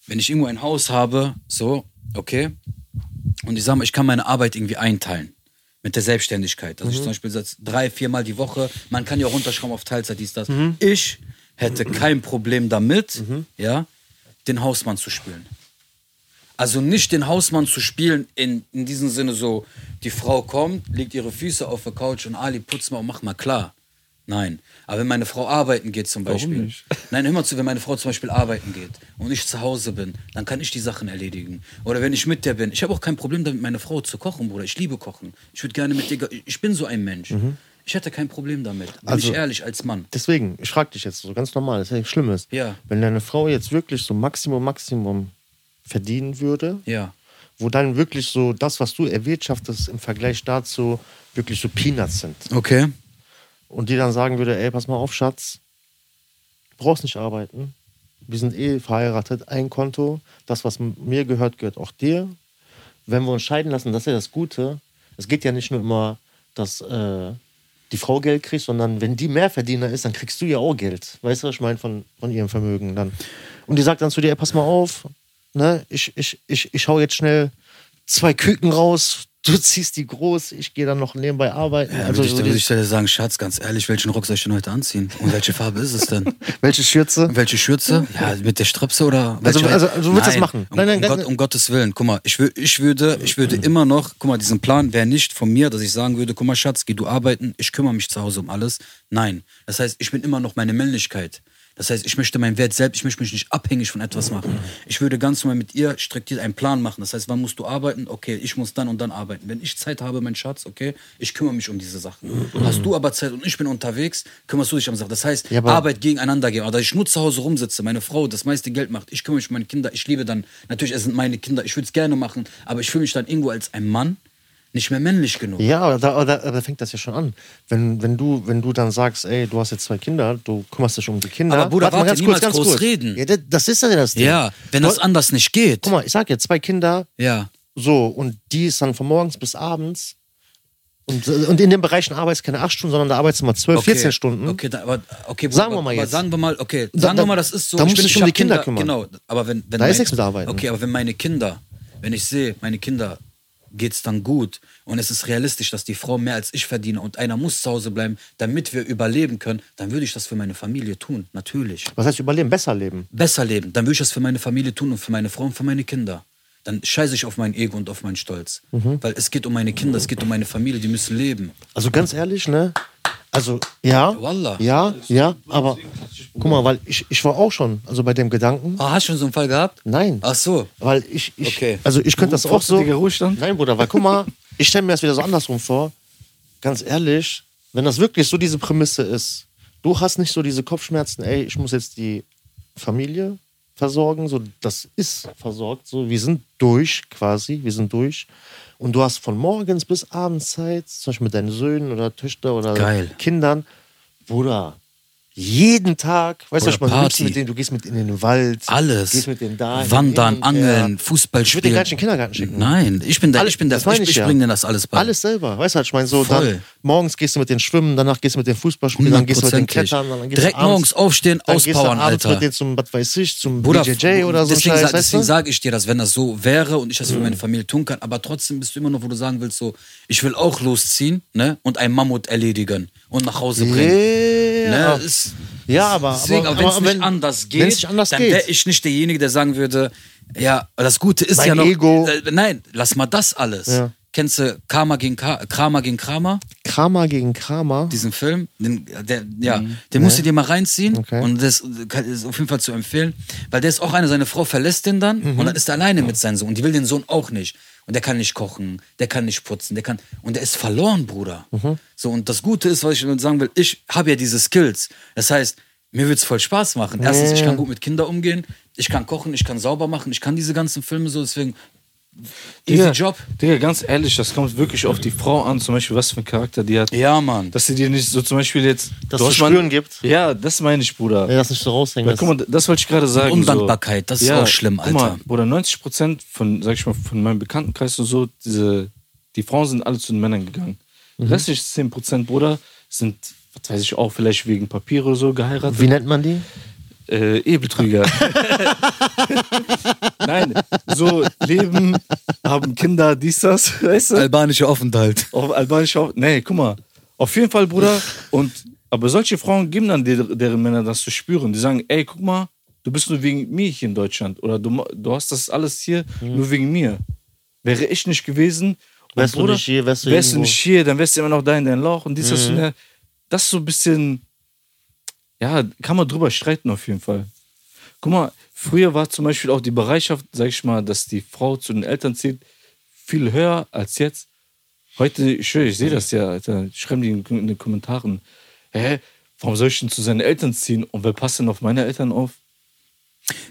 Wenn ich irgendwo ein Haus habe, so, okay, und ich sag mal, ich kann meine Arbeit irgendwie einteilen. Mit der Selbstständigkeit. Also ich zum Beispiel sitze drei, viermal die Woche, man kann ja auch runterschrauben auf Teilzeit, dies, das. Ich hätte kein Problem damit, ja, den Hausmann zu spielen. Also nicht den Hausmann zu spielen in, in diesem Sinne so, die Frau kommt, legt ihre Füße auf der Couch und Ali, putz mal und mach mal klar. Nein. Aber wenn meine Frau arbeiten geht zum Beispiel. nicht? Nein, hör mal zu, wenn meine Frau zum Beispiel arbeiten geht und ich zu Hause bin, dann kann ich die Sachen erledigen. Oder wenn ich mit der bin. Ich habe auch kein Problem damit, meine Frau zu kochen, Bruder. Ich liebe Kochen. Ich würde gerne mit dir, ich bin so ein Mensch. Ich hätte kein Problem damit. Bin Also- ich ehrlich als Mann. Deswegen, ich frage dich jetzt so ganz normal, das ist ja nichts Schlimmes. Ja. Wenn deine Frau jetzt wirklich so Maximum, Maximum verdienen würde, Ja. wo dann wirklich so das, was du erwirtschaftest im Vergleich dazu, wirklich so Peanuts sind. Okay. Und die dann sagen würde, ey, pass mal auf, Schatz, du brauchst nicht arbeiten. Wir sind eh verheiratet, ein Konto. Das, was mir gehört, gehört auch dir. Wenn wir uns scheiden lassen, das ist ja das Gute. Es geht ja nicht nur immer, dass äh, die Frau Geld kriegt, sondern wenn die Mehrverdiener ist, dann kriegst du ja auch Geld. Weißt du, was ich meine, von, von ihrem Vermögen dann. Und die sagt dann zu dir, ey, pass mal auf, ne, ich, ich, ich, ich hau jetzt schnell zwei Küken raus, du ziehst die groß, ich gehe dann noch nebenbei arbeiten. Ja, also, würde ich, so würde ich dir sagen, Schatz, ganz ehrlich, welchen Rock soll ich denn heute anziehen? Und welche Farbe ist es denn? welche Schürze? Und welche Schürze? Ja, mit der Strapse oder? Also- welche- also, du willst das Nein, machen? Um, Nein, nein, um, ganz- Gott, um Gottes Willen. Guck mal, ich, wür, ich würde, ich würde immer noch, guck mal, diesen Plan wäre nicht von mir, dass ich sagen würde, guck mal, Schatz, geh du arbeiten, ich kümmere mich zu Hause um alles. Nein. Das heißt, ich bin immer noch meine Männlichkeit. Das heißt, ich möchte meinen Wert selbst, ich möchte mich nicht abhängig von etwas machen. Ich würde ganz normal mit ihr struktiert einen Plan machen. Das heißt, wann musst du arbeiten? Okay, ich muss dann und dann arbeiten. Wenn ich Zeit habe, mein Schatz, okay, ich kümmere mich um diese Sachen. Hast du aber Zeit und ich bin unterwegs, kümmerst du dich um Sachen. Das heißt, Ja, Arbeit gegeneinander gehen. Oder ich nur zu Hause rumsitze, meine Frau das meiste Geld macht, ich kümmere mich um meine Kinder, ich liebe dann, natürlich, es sind meine Kinder, ich würde es gerne machen, aber ich fühle mich dann irgendwo als ein Mann nicht mehr männlich genug. Ja, aber da, da, da fängt das ja schon an. Wenn, wenn, du, wenn du dann sagst, ey, du hast jetzt zwei Kinder, du kümmerst dich um die Kinder. Aber Bruder, mal warte, niemals groß reden. Ja, das- ist ja das Ding. Ja, wenn das anders nicht geht. Guck mal, ich sag jetzt zwei Kinder, Ja. so, und die ist dann von morgens bis abends. Und, und in dem Bereich arbeitest keine acht Stunden, sondern da arbeitest du mal 12, 14 Stunden. Okay, da, aber, okay, Bruder, Sagen wir mal jetzt. Sagen wir mal, okay, sagen da- wir mal, das ist so. da musst du dich ich um die Kinder kümmern. Genau, aber wenn, wenn Da ist mein- nichts mit Arbeiten. Okay, aber wenn meine Kinder, wenn ich sehe, meine Kinder geht's dann gut und es ist realistisch, dass die Frau mehr als ich verdiene und einer muss zu Hause bleiben, damit wir überleben können, dann würde ich das für meine Familie tun, natürlich. Was heißt überleben? Besser leben. Besser leben, dann würde ich das für meine Familie tun und für meine Frau und für meine Kinder. Dann scheiße ich auf mein Ego und auf meinen Stolz. Mhm. Weil es geht um meine Kinder, es geht um meine Familie, die müssen leben. Also ganz ehrlich, ne? Also, ja. Wallah. Ja, ja, aber guck mal, weil ich, ich war auch schon, also bei dem Gedanken, Ah, hast du schon so einen Fall gehabt? nein. Ach so. Weil ich, ich Okay. also ich könnte das auch so. Vorzeitiger Ruhestand? Nein, Bruder, weil guck mal, ich stelle mir das wieder so andersrum vor. Ganz ehrlich, wenn das wirklich so diese Prämisse ist, du hast nicht so diese Kopfschmerzen, ey, ich muss jetzt die Familie versorgen, so das ist versorgt, so wir sind durch quasi, wir sind durch. Und du hast von morgens bis abends Zeit, zum Beispiel mit deinen Söhnen oder Töchtern oder Geil. Kindern, Bruder. Jeden Tag, weißt du, was man du gehst Party. mit denen, du gehst mit in den Wald, Alles. gehst mit denen da, Wandern, hin. Angeln, Fußball Ich würde den spielen. gar nicht in den Kindergarten schicken. Nein, ich bin der, Alles- ich bin der, ich, ich ich ja. bringe denen das alles bei. Alles selber, weißt du, halt, ich meine, so Voll. dann morgens gehst du mit denen schwimmen, danach gehst du mit denen Fußball spielen, dann gehst du mit denen klettern, dann gehst Direkt du abends, morgens aufstehen, dann gehst du auspowern, abends Alter. mit denen zum, was weiß ich, zum Bruder, BJJ oder so deswegen, Scheiß, sa- deswegen sage ich dir das, wenn das so wäre und ich das für meine Familie tun kann, aber trotzdem bist du immer noch, wo du sagen willst, so, ich will auch losziehen ne, und ein Mammut erledigen und nach Hause bringen. Ja, Ne, ist, ja, aber, deswegen, aber, aber, wenn es nicht anders geht, nicht anders dann wäre ich nicht derjenige, der sagen würde, ja, das Gute ist Mein ja noch. Ego. Äh, nein, lass mal das alles. Ja. Kennst du Karma gegen Ka Kramer gegen Kramer? Kramer gegen Kramer. diesen Film, den, der, ja, den musst du dir mal reinziehen Mhm. Okay. und das ist auf jeden Fall zu empfehlen, weil der ist auch einer, seine Frau verlässt den dann Mhm. und dann ist er alleine mit seinem Sohn und die will den Sohn auch nicht und der kann nicht kochen, der kann nicht putzen, der kann und der ist verloren, Bruder. Mhm. So und das Gute ist, was ich sagen will, ich habe ja diese Skills. Das heißt, mir wird es voll Spaß machen. Erstens, ich kann gut mit Kindern umgehen, ich kann kochen, ich kann sauber machen, ich kann diese ganzen Filme so, deswegen easy Digga, Job. Digga, ganz ehrlich, das kommt wirklich auf die Frau an, zum Beispiel, was für einen Charakter die hat. Ja, Mann. Dass sie dir nicht so zum Beispiel jetzt. Dass es Spüren gibt. Ja, das meine ich, Bruder. Ja, das nicht so raushängen Weil, lässt. guck mal, das wollte ich gerade sagen. Undankbarkeit, das ist auch schlimm, Guck mal, Alter. Bruder, 90 Prozent von, sag ich mal, von meinem Bekanntenkreis und so, diese, die Frauen sind alle zu den Männern gegangen. Mhm. Restlich 10 Prozent, Bruder, sind, was weiß ich auch, vielleicht wegen Papiere oder so geheiratet. Wie nennt man die? Äh, Ehebetrüger. Nein, so leben, haben Kinder, dies, das, weißt du? Albanischer Aufenthalt. Auf Albanisch auch. Nee, guck mal. Auf jeden Fall, Bruder. Und, aber solche Frauen geben dann der, deren Männer das zu spüren. Die sagen, ey, guck mal, du bist nur wegen mir hier in Deutschland. Oder du, du hast das alles hier nur wegen mir. Wäre ich nicht gewesen. Wärst du nicht hier, wärst du wärst du nicht hier, dann wärst du immer noch da in dein Loch und dies, das und das. Das ist so ein bisschen, ja, kann man drüber streiten auf jeden Fall. Guck mal, früher war zum Beispiel auch die Bereitschaft, sag ich mal, dass die Frau zu den Eltern zieht, viel höher als jetzt. Heute, ich ich sehe das ja, Alter. Schreiben die in, den Kommentaren. Hä? Warum soll ich denn zu seinen Eltern ziehen? Und wer passt denn auf meine Eltern auf?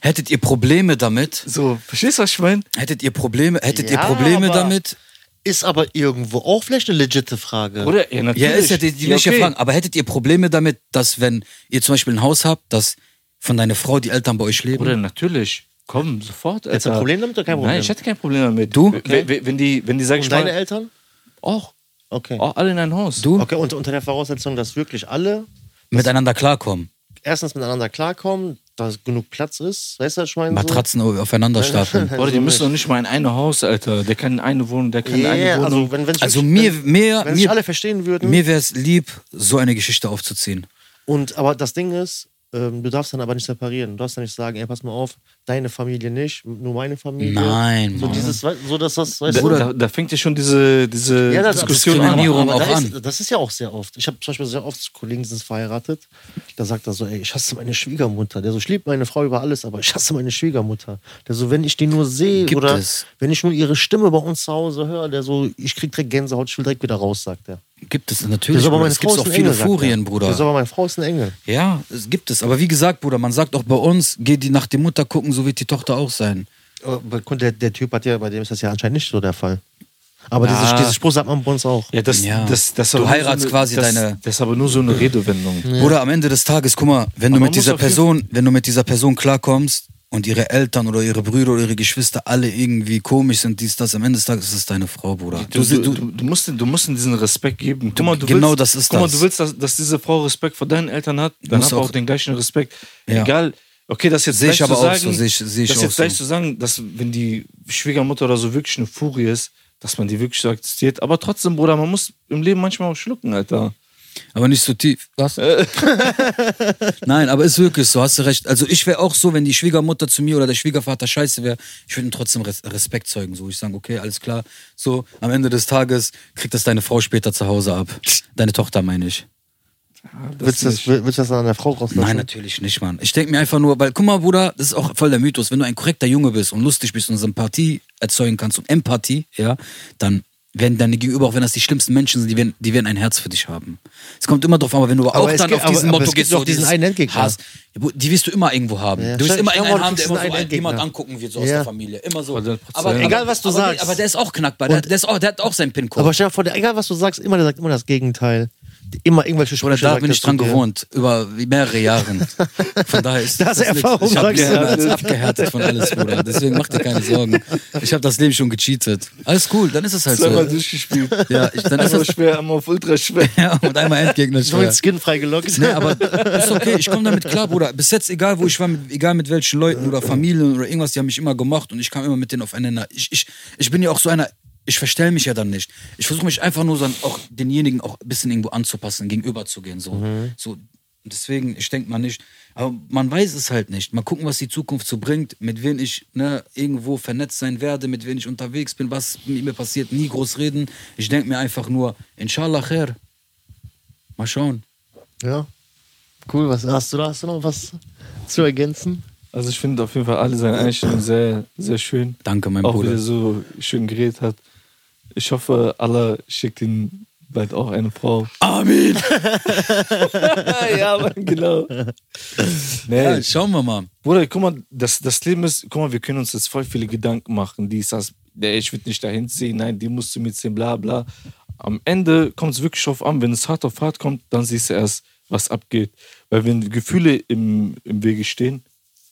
Hättet ihr Probleme damit? So, verstehst du, was ich meine? Hättet ihr Probleme, hättet Ja, ihr Probleme damit? Ist aber irgendwo auch vielleicht eine legitime Frage. Oder? Ja, natürlich. Ja, ist ja die, die ja fragen. Aber hättet ihr Probleme damit, dass wenn ihr zum Beispiel ein Haus habt, dass von deiner Frau die Eltern bei euch leben? Oder natürlich. Komm, sofort, Alter. Hättest du ein Problem damit oder kein Problem? Nein, ich hätte kein Problem damit. Du? Wenn, wenn- wenn die, wenn die sag ich Und deine mal, Eltern? auch, Okay. auch alle in ein Haus. Du Okay, und unter der Voraussetzung, dass wirklich alle miteinander klarkommen, erstens miteinander klarkommen, dass genug Platz ist. Weißt du, was ich meine? Matratzen aufeinander stapeln. Oder die müssen doch nicht mal in einem Haus, Alter. Der kann in eine Wohnung, der kann in Ja, eine yeah, Wohnung. also wenn, wenn Also mir, wenn, mir, wenn sich mir, alle verstehen würden. mir wäre es lieb, so eine Geschichte aufzuziehen. Und aber das Ding ist, ähm, du darfst dann aber nicht separieren. Du darfst dann nicht sagen, ey, pass mal auf, deine Familie nicht, nur meine Familie. Nein, So Mann. dieses, so dass das, weißt da, du, da, da fängt ja schon diese, diese Ja, das, Diskussion aber- an. Diskriminierung aber auch da an. Ist, das ist ja auch sehr oft. Ich habe zum Beispiel sehr oft Kollegen, die sind verheiratet. Da sagt er so, ey, ich hasse meine Schwiegermutter. Der so, ich liebe meine Frau über alles, aber ich hasse meine Schwiegermutter. Der so, wenn ich die nur sehe Gibt oder es. wenn ich nur ihre Stimme bei uns zu Hause höre, der so, ich krieg direkt Gänsehaut, ich will direkt wieder raus, sagt er. Gibt es natürlich. so, aber meine Es gibt ist auch viele Engel. Furien, Der Bruder. so, aber meine Frau ist ein Engel. Ja, es gibt es. Aber wie gesagt, Bruder, man sagt auch bei uns, geh die nach der Mutter gucken, so wird die Tochter auch sein. Der, der Typ hat ja, bei dem ist das ja anscheinend nicht so der Fall. Aber Ja. dieses, dieses Spruch sagt man bei uns auch. Ja, das, Ja. Das, das ist Du heiratst so eine, quasi das, deine- Das ist aber nur so eine Redewendung. Oder am Ende des Tages, guck mal, wenn du Aber mit dieser Person, wenn du mit dieser Person klarkommst und ihre Eltern oder ihre Brüder oder ihre Geschwister alle irgendwie komisch sind, dies, das, am Ende des Tages ist es deine Frau, Bruder. Du, du, du, du, musst, du musst ihnen diesen Respekt geben. Guck mal, du genau willst, das ist guck mal, das. du willst, dass, dass diese Frau Respekt vor deinen Eltern hat, dann hab auch, auch- den gleichen Respekt. Ja. Egal, okay, das jetzt Sehe ich gleich aber zu auch sagen, so, ich- ich das jetzt gleich so. zu sagen, dass wenn die Schwiegermutter oder so wirklich eine Furie ist, dass man die wirklich so akzeptiert. Aber trotzdem, Bruder, man muss im Leben manchmal auch schlucken, Alter. Aber nicht so tief. Was? Nein, aber ist wirklich so, hast du recht. Also ich wäre auch so, wenn die Schwiegermutter zu mir oder der Schwiegervater scheiße wäre, ich würde ihm trotzdem Res Respekt zeugen. So, ich sage, okay, alles klar. So, am Ende des Tages kriegt das deine Frau später zu Hause ab. Deine Tochter meine ich. willst, du das, willst du das an der Frau rauslassen? Nein, natürlich nicht, Mann. Ich denke mir einfach nur, weil, guck mal, Bruder, das ist auch voll der Mythos. Wenn du ein korrekter Junge bist und lustig bist und Sympathie erzeugen kannst und Empathie, ja, dann werden deine Gegenüber, auch wenn das die schlimmsten Menschen sind, die werden, die werden ein Herz für dich haben. Es kommt immer drauf an, aber wenn du aber auch dann gibt- auf diesen aber- Motto gehst, doch so diesen einen Endgegner. Hass, die wirst du immer irgendwo haben. Ja, du wirst immer einen haben, du der immer so einen jemand angucken wird, so aus Ja. der Familie. Immer so. 100%. Aber, aber, Egal, was du aber, sagst. Aber der ist auch knackbar. Der, der, ist auch, der hat auch seinen PIN-Code. Aber stell dir vor, der, egal was du sagst, immer, der sagt immer das Gegenteil. Immer irgendwelche Oder Sprüche. da sagt bin ich dran gewohnt, über mehrere Jahre. Von daher ist Da du das Erfahrung, Ich, hab, sagst du. ja, ist abgehärtet von alles, Bruder. Deswegen mach dir keine Sorgen. Ich habe das Leben schon gecheatet. Alles cool, dann ist es halt Zweimal so. durchgespielt. Ja, ich, dann ist Einmal das. schwer, einmal auf ultra schwer. Ja, und einmal Endgegner So mit Skin freigelockt. Nee, aber ist okay, ich komme damit klar, Bruder. Bis jetzt, egal wo ich war, mit, egal mit welchen Leuten oder Familien oder irgendwas, die haben mich immer gemocht und ich kam immer mit denen aufeinander. Ich, ich, ich bin ja auch so einer, ich verstell mich ja dann nicht. Ich versuche mich einfach nur so an- auch denjenigen auch ein bisschen irgendwo anzupassen, gegenüber zu gehen. So. so deswegen, ich denke mal nicht. Aber man weiß es halt nicht. Mal gucken, was die Zukunft so bringt, mit wem ich ne, irgendwo vernetzt sein werde, mit wem ich unterwegs bin, was mit mir passiert. Nie groß reden. Ich denke mir einfach nur, inshallah khair. Mal schauen. Ja. Cool, was hast du da? Hast du noch was zu ergänzen? Also ich finde auf jeden Fall alle seine Einstellungen sehr, sehr schön. Danke, mein auch Bruder. wieder so schön geredet hat. Ich hoffe, Allah schickt ihm bald auch eine Frau. Amen. ja, Mann, genau. Nee, Ja, schauen wir mal. Bruder, guck mal, das, das Leben ist, guck mal, wir können uns jetzt voll viele Gedanken machen. Dies, das, nee, ich will nicht dahin ziehen, nein, die musst du mitziehen, bla bla. Am Ende kommt es wirklich drauf an, wenn es hart auf hart kommt, dann siehst du erst, was abgeht. Weil wenn die Gefühle im, im Wege stehen,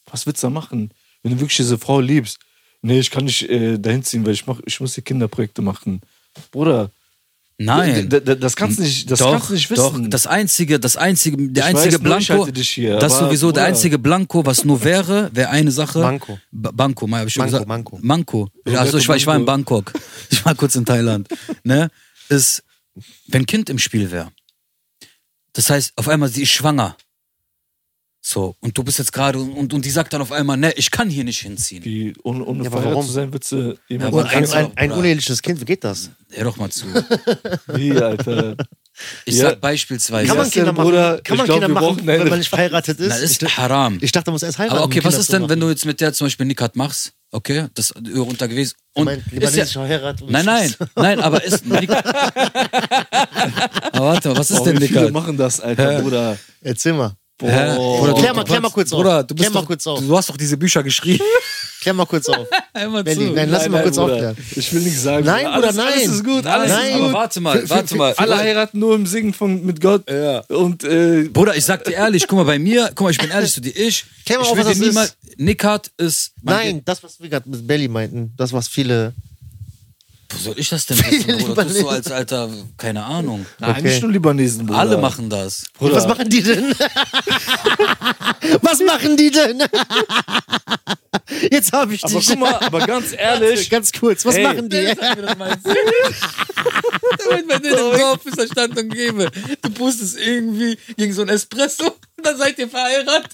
was willst du da machen? Wenn du wirklich diese Frau liebst, nee, ich kann nicht äh, dahin ziehen, weil ich, mach, ich muss die Kinderprojekte machen. Bruder, Nein. das kannst du nicht, das doch, kannst du nicht wissen. Doch, das einzige, das einzige, der Ich einzige weiß Blanko, hier, das sowieso der Bruder. einzige Blanko, was nur wäre, wäre eine Sache. Banco. Ba Banco, mal hab ich schon Manko, gesagt. Manko. Manko. Ja, also ich war, ich war in Bangkok. Ich war kurz in Thailand. Ne? Ist, wenn Kind im Spiel wäre. Das heißt, auf einmal sie ist schwanger. So, und du bist jetzt gerade und, und die sagt dann auf einmal, ne, ich kann hier nicht hinziehen. Wie, ohne ohne Ja, warum? zu sein, willst du jemanden man ein, ein, auch, ein uneheliches Kind, wie geht das? Hör doch mal zu. Wie, Alter? Ich Ja. sag beispielsweise. Kann man Kinder dir, machen, Bruder, kann man glaub, Kinder wir machen eine- wenn man nicht verheiratet ist? Na, das ist ich, haram. ich dachte, man muss erst heiraten. Aber okay, was ist denn, wenn du jetzt mit der zum Beispiel Nikat machst Okay, das ist runter gewesen. Und mein, ist ja, libanesischer Heirat nein, nein, nein, aber ist aber warte mal, was ist Oh, denn Nikat? machen das, Alter, Bruder? Erzähl mal. Hä? Bruder, Klär du- mal- du klär mal kurz auf. Bruder, du bist Klär mal doch, kurz auf. Du hast doch diese Bücher geschrieben. Klär mal kurz auf. Hör mal Berlin, zu. nein, lass ihn mal kurz Bruder. aufklären. Ich will nichts sagen. Nein, Bruder. Alles, Alles nein. ist gut, Nein, alles Nein. ist aber gut. warte mal, warte mal. Alle heiraten nur im Singen von, mit Gott. Ja. Und äh, Bruder, ich sag dir ehrlich, guck mal, bei mir, guck mal, ich bin ehrlich zu dir, ich, Klär mal ich auf, was das niemals, ist, man- Nein, das, was wir gerade mit Belly meinten, das, was viele. Wo soll ich das denn wissen, Bruder? Du so als alter, keine Ahnung. nein, Okay. nicht nur Libanesen, Bruder. Alle machen das. Bruder. Was machen die denn? was machen die denn? Jetzt habe ich Aber dich. guck mal, aber ganz ehrlich, Ganz kurz, was Ey. machen die? Wenn dir im Dorf ist der Stand und gebe. Du pustest irgendwie gegen so ein Espresso und dann seid ihr verheiratet.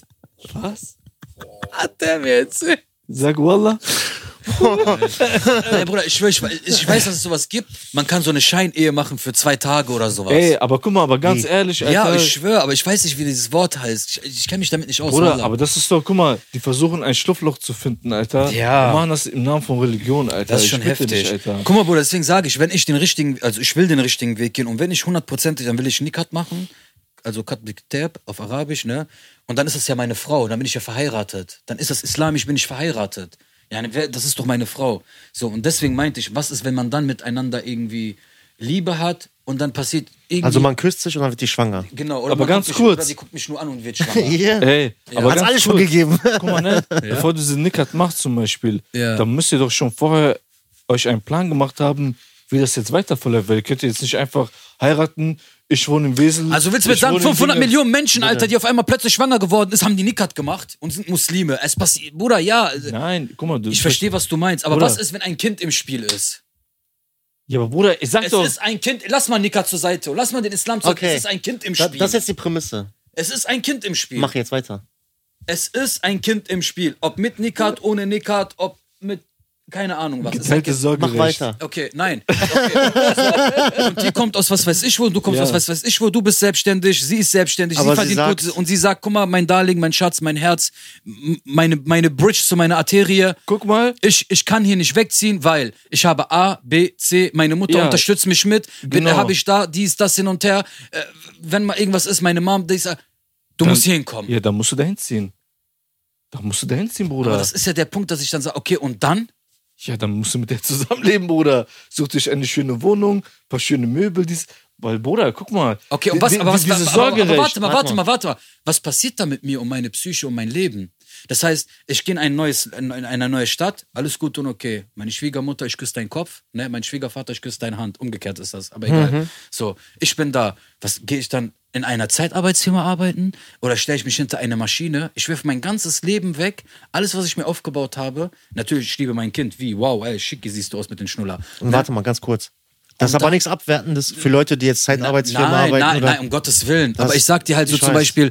was? Hat der mir erzählt. Sag Wallah. Ey, Bruder, ich, schwör, ich, ich weiß, dass es sowas gibt. Man kann so eine Scheinehe machen für zwei Tage oder sowas. Ey, aber guck mal, aber ganz Wie? ehrlich, Alter. ja, ich schwöre, aber ich weiß nicht, wie dieses Wort heißt. Ich, ich kenne mich damit nicht aus. Bruder, Wallah. aber das ist doch, guck mal, die versuchen ein Schlupfloch zu finden, Alter. Ja. Die machen das im Namen von Religion, Alter. Das ist schon heftig. Dich, Alter. Guck mal, Bruder, deswegen sage ich, wenn ich den richtigen, also ich will den richtigen Weg gehen und wenn ich hundertprozentig, dann will ich Nikat machen, also Kat Biktab auf Arabisch, ne? Und dann ist das ja meine Frau, dann bin ich ja verheiratet. Dann ist das islamisch, bin ich verheiratet. Ja, ne, das ist doch meine Frau. So, und deswegen meinte ich, was ist, wenn man dann miteinander irgendwie Liebe hat und dann passiert irgendwie. Also man küsst sich und dann wird die schwanger. genau, oder Aber ganz kurz. Oder die guckt mich nur an und wird schwanger. Yeah. Ey, aber Hat's alles schon gegeben. Guck mal, ne? Bevor du diese Nickert machst zum Beispiel, Ja. dann müsst ihr doch schon vorher euch einen Plan gemacht haben, wie das jetzt weiter verläuft. Weil ihr könnt jetzt nicht einfach heiraten, ich wohne im Wesel. Also willst du mir sagen, wohne in 500 Dinge- Millionen Menschen, Alter, die auf einmal plötzlich schwanger geworden ist, haben die Nikat gemacht und sind Muslime. Es passiert, Bruder, ja. Nein, guck mal, du. Ich verstehe, was du meinst, aber Bruder. was ist, wenn ein Kind im Spiel ist? Ja, aber Bruder, ich sag Es doch. ist ein Kind, lass mal Nikat zur Seite, lass mal den Islam zur Okay. Es ist ein Kind im Spiel. das ist jetzt die Prämisse. es ist ein Kind im Spiel. Mach jetzt weiter. Es ist ein Kind im Spiel. Ob mit Nikat, ohne Nikat, ob mit, keine Ahnung was. Ist Geteilte Kind. Sorgerecht. Mach weiter. Okay, nein. Okay. Und die kommt aus was weiß ich wo, du kommst Ja. aus was weiß ich wo, du bist selbstständig, sie ist selbstständig, Aber sie sie verdient sagt- gut und sie sagt, guck mal, mein Darling, mein Schatz, mein Herz, meine, meine Bridge zu meiner Arterie, Guck mal. ich, ich kann hier nicht wegziehen, weil ich habe A, B, C, meine Mutter Ja. unterstützt mich mit, Genau. habe ich da, dies, das hin und her. Äh, wenn mal irgendwas ist, meine Mom, die sagt, du Dann- musst hier hinkommen. Ja, da musst du dahin ziehen. Da musst du dahin ziehen, Bruder. Aber das ist ja der Punkt, dass ich dann sage, okay, und dann? Ja, dann musst du mit der zusammenleben, Bruder. Such dich eine schöne Wohnung, paar schöne Möbel, dies. Weil, Bruder, guck mal. Okay, und was, aber was, aber, aber, aber warte mal, warte mal, warte mal. Was passiert da mit mir um meine Psyche, um mein Leben? Das heißt, ich gehe in, ein neues, in eine neue Stadt, alles gut und okay. Meine Schwiegermutter, ich küsse deinen Kopf, ne? mein Schwiegervater, ich küsse deine Hand. Umgekehrt ist das, aber egal. Mhm. So, ich bin da. Was gehe ich dann in einer Zeitarbeitsfirma arbeiten? Oder stelle ich mich hinter eine Maschine? Ich wirf mein ganzes Leben weg, alles, was ich mir aufgebaut habe. Natürlich, ich liebe mein Kind. Wie? Wow, ey, schick siehst du aus mit den Schnuller. Und warte mal, ganz kurz. Das ist aber nichts Abwertendes für Leute, die jetzt Zeitarbeitsfirmen nein, arbeiten. nein, oder? nein, um Gottes Willen. Das- aber ich sag dir halt so zum weiß. Beispiel,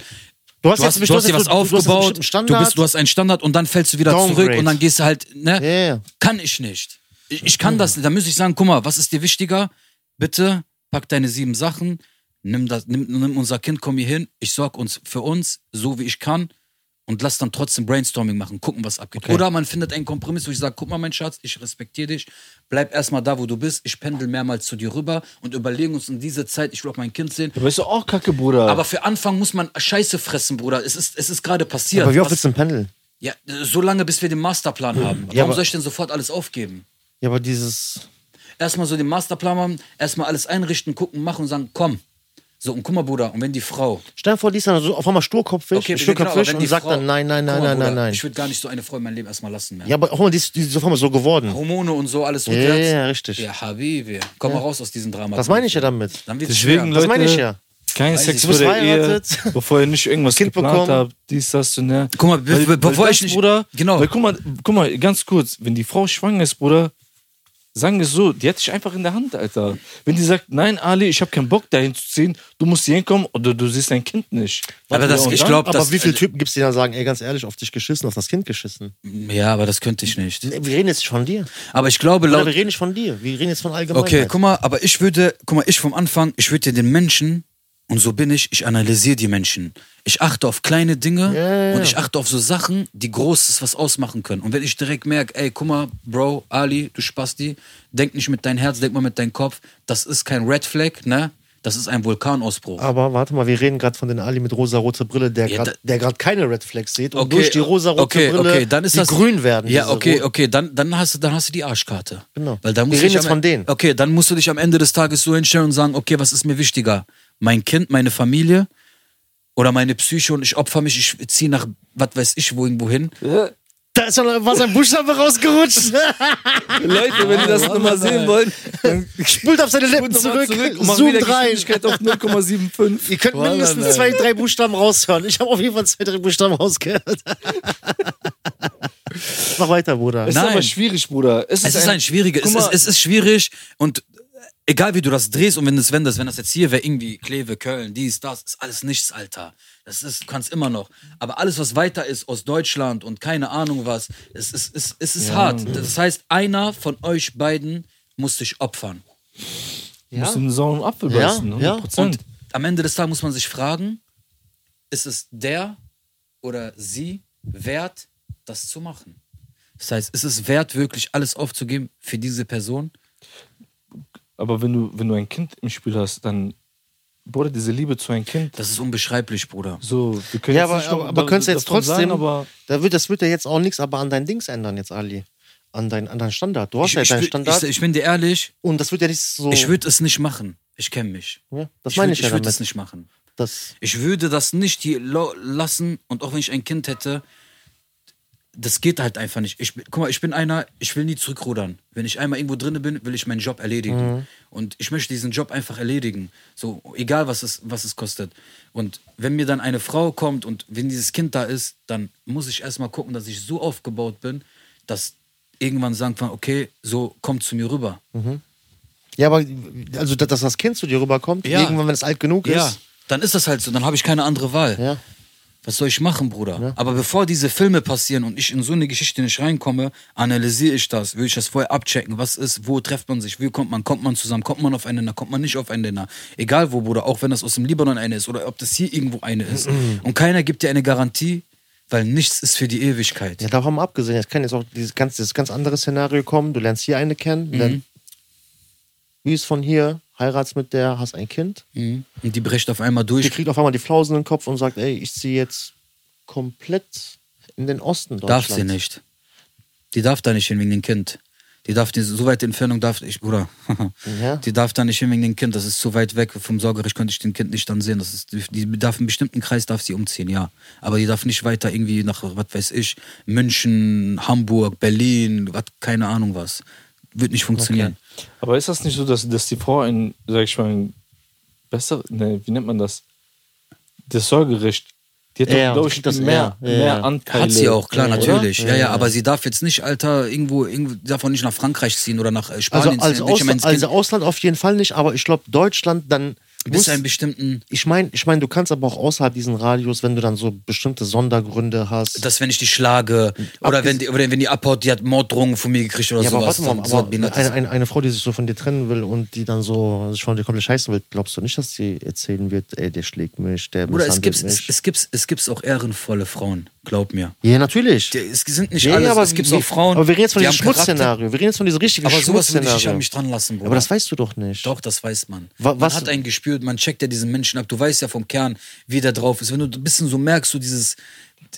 Du hast du hast, jetzt- du hast dir was du hast aufgebaut, bestimmten du, bist, du hast einen Standard und dann fällst du wieder Downgrade. zurück und dann gehst du halt, ne? Ja. Kann ich nicht. Ich, ich kann das nicht. Da müsste ich sagen, guck mal, was ist dir wichtiger? Bitte pack deine sieben Sachen, nimm, das, nimm, nimm unser Kind, komm hier hin, ich sorg uns für uns, so wie ich kann und lass dann trotzdem Brainstorming machen, gucken, was abgeht. Okay. Oder man findet einen Kompromiss, wo ich sage, guck mal, mein Schatz, ich respektiere dich, bleib erstmal da, wo du bist, ich pendel mehrmals zu dir rüber und überlegen uns in dieser Zeit, ich will auch mein Kind sehen, Aber ist doch auch kacke, Bruder. aber für Anfang muss man Scheiße fressen, Bruder. Es ist, es ist gerade passiert. Aber wie oft willst du denn pendeln? ja, so lange, bis wir den Masterplan haben. Warum Ja, soll ich denn sofort alles aufgeben? Ja, aber dieses. Erstmal so den Masterplan machen, erstmal alles einrichten, gucken, machen und sagen, komm. So, und guck mal, Bruder, und wenn die Frau. Stell dir vor, die ist dann so auf einmal sturkopfig, Okay, genau, aber wenn und die sagt Frau, dann nein, nein, nein, mal, nein, nein, Bruder, nein. Ich würde gar nicht so eine Frau in meinem Leben erstmal lassen mehr. Ja, aber guck mal, die ist, die ist auf einmal so geworden. Hormone und so, alles Ja, rückwärts. ja, ja, richtig. Ja, Habibi. Komm mal raus aus diesem Drama. Das meine ich ja damit. Dann Deswegen, schwer. Das Leute, meine ich ja. kein Sex vor bist der Ehe, bevor ihr nicht irgendwas Kind geplant bekommen. habt, dies, das und ne. Guck mal, be- Weil- be- bevor weil ich das, nicht- Bruder, Genau. Weil, guck mal, guck mal, ganz kurz, wenn die Frau schwanger ist, Bruder, sagen wir es so, die hat dich einfach in der Hand, Alter. Wenn die sagt, nein, Ali, ich habe keinen Bock dahin zu ziehen, du musst hier hinkommen oder du siehst dein Kind nicht. Aber das- ich glaub, Aber das- wie viele Typen gibt es, die dann sagen, ey, ganz ehrlich, auf dich geschissen, auf das Kind geschissen? Ja, aber das könnte ich nicht. Nee, wir reden jetzt nicht von dir. Aber ich glaube, Oder laut. wir reden nicht von dir. Wir reden jetzt von allgemein. Okay, guck mal, aber ich würde, guck mal, ich vom Anfang, ich würde dir den Menschen Und so bin ich, ich analysiere die Menschen. Ich achte auf kleine Dinge Ja, ja, und ich achte auf so Sachen, die Großes was ausmachen können. Und wenn ich direkt merke, ey, guck mal, Bro, Ali, du Spasti, denk nicht mit deinem Herz, denk mal mit deinem Kopf, das ist kein Red Flag, ne? Das ist ein Vulkanausbruch. Aber warte mal, wir reden gerade von den Ali mit rosa-rote Brille, der Ja, gerade keine Red Flags sieht und durch die rosa-rote okay, Brille okay, dann ist die das, grün werden. Ja, okay, okay, dann, dann, hast du, dann hast du die Arschkarte. Genau. Weil dann Wir musst reden jetzt am- von denen. Okay, dann musst du dich am Ende des Tages so hinstellen und sagen, okay, was ist mir wichtiger? Mein Kind, meine Familie oder meine Psyche und ich opfer mich, ich ziehe nach, was weiß ich, wohin, wohin. Da ist ja was ein Buchstabe rausgerutscht. Leute, wenn ihr das nochmal sehen wollt, dann Spult auf seine Lippen nochmal zurück, und rein. Geschwindigkeit auf 0,75. Ihr könnt Voilà, mindestens nein. zwei, drei Buchstaben raushören. Ich habe auf jeden Fall zwei, drei Buchstaben rausgehört. Mach weiter, Bruder. Es ist Nein. aber schwierig, Bruder. Es ist ein schwieriges, Guck es es ist schwierig und egal wie du das drehst und wenn das, wenn das, wenn das jetzt hier wäre, irgendwie Kleve, Köln, dies, das, ist alles nichts, Alter. Das ist, du kannst immer noch. Aber alles, was weiter ist aus Deutschland und keine Ahnung was, es ist, es, es ist hart. Das heißt, einer von euch beiden muss sich opfern. muss in den sauren Apfel Ja, beißen, ja. 100%. Und am Ende des Tages muss man sich fragen, ist es der oder sie wert, das zu machen? Das heißt, ist es wert, wirklich alles aufzugeben für diese Person? Aber wenn du, wenn du ein Kind im Spiel hast, dann, Bruder, diese Liebe zu einem Kind, Das ist unbeschreiblich, Bruder. so, wir können Ja, jetzt aber, nicht aber, aber da- könntest du jetzt trotzdem, sagen, aber da wird, das wird ja jetzt auch nichts aber an dein Dings ändern jetzt, Ali. An dein, an dein Standard. Du hast Ich, ja ich, deinen will- Standard ich, ich bin dir ehrlich, und das wird ja nicht so... ich würde es nicht machen. Ich kenne mich. ja, das ich meine würd- ich ja Ich würde es nicht machen. Das, Ich würde das nicht hier lassen und auch wenn ich ein Kind hätte, das geht halt einfach nicht. Ich, guck mal, ich bin einer, ich will nie zurückrudern. Wenn ich einmal irgendwo drin bin, will ich meinen Job erledigen. Und ich möchte diesen Job einfach erledigen. So, egal was es, was es kostet. Und wenn mir dann eine Frau kommt und wenn dieses Kind da ist, dann muss ich erstmal gucken, dass ich so aufgebaut bin, dass irgendwann sagen kann, okay, so kommt zu mir rüber. ja, aber also, dass das Kind zu dir rüberkommt, Ja. irgendwann, wenn es alt genug Ja, ist. dann ist das halt so, dann habe ich keine andere Wahl. Ja. Was soll ich machen, Bruder? Aber bevor diese Filme passieren und ich in so eine Geschichte nicht reinkomme, analysiere ich das, will ich das vorher abchecken. Was ist, wo trifft man sich, wie kommt man, kommt man zusammen, kommt man aufeinander, kommt man nicht aufeinander. Egal wo, Bruder, auch wenn das aus dem Libanon eine ist oder ob das hier irgendwo eine ist. Und keiner gibt dir eine Garantie, weil nichts ist für die Ewigkeit. Ja, davon abgesehen, jetzt kann jetzt auch dieses ganz, dieses ganz andere Szenario kommen. Du lernst hier eine kennen, Mhm. lernst, wie ist von hier, heiratst mit der, hast ein Kind. Mhm. Und die bricht auf einmal durch. Die kriegt auf einmal die Flausen in den Kopf und sagt, ey, ich ziehe jetzt komplett in den Osten Darf Deutschlands. sie nicht. Die darf da nicht hin wegen dem Kind. Die darf, die, so weit Entfernung darf ich, Bruder. Ja. Die darf da nicht hin wegen dem Kind. Das ist zu weit weg vom Sorgerecht, könnte ich den Kind nicht dann sehen. Das ist, die darf in bestimmten Kreis darf sie umziehen, ja. Aber die darf nicht weiter irgendwie nach, was weiß ich, München, Hamburg, Berlin, was, keine Ahnung was. Wird nicht funktionieren. Aber ist das nicht so, dass, dass die Frau ein, sag ich mal, ein besser, ne, wie nennt man das? Das Sorgerecht, die hat Ja, doch, glaube ich, das mehr. Ja, mehr ja. Anteile. Hat sie auch, klar, Ja, natürlich. Ja, ja, aber sie darf jetzt nicht, Alter, irgendwo, irgendwo darf auch nicht nach Frankreich ziehen oder nach äh, Also, Spanien also, ziehen. Will ich Ausland, also Ausland auf jeden Fall nicht, aber ich glaube, Deutschland dann. Bis zu einem bestimmten ich meine, ich mein, du kannst aber auch außerhalb diesen Radius, wenn du dann so bestimmte Sondergründe hast. dass wenn ich die schlage oder wenn die, oder wenn die abhaut, die hat Morddrohungen von mir gekriegt oder ja, aber sowas. warte mal, so aber behindert eine, eine, eine Frau, die sich so von dir trennen will und die dann so sich von dir komplett scheißen will, glaubst du nicht, dass sie erzählen wird, ey, der schlägt mich, der Bruder, es gibt, mich? es, es, gibt, es gibt auch ehrenvolle Frauen, glaub mir. ja, natürlich. Die, es sind nicht ja, alles, ja, aber es gibt auch Frauen, Aber wir reden jetzt von die diesem. Schmutzszenario. Wir reden jetzt von diesem richtigen Aber sowas würde ich nicht an mich dran lassen, Bruder. Aber das weißt du doch nicht. Doch, das weiß man. Wa- man was- hat ein Gespür, man checkt ja diesen Menschen ab. Du weißt ja vom Kern, wie der drauf ist. Wenn du ein bisschen so merkst, so dieses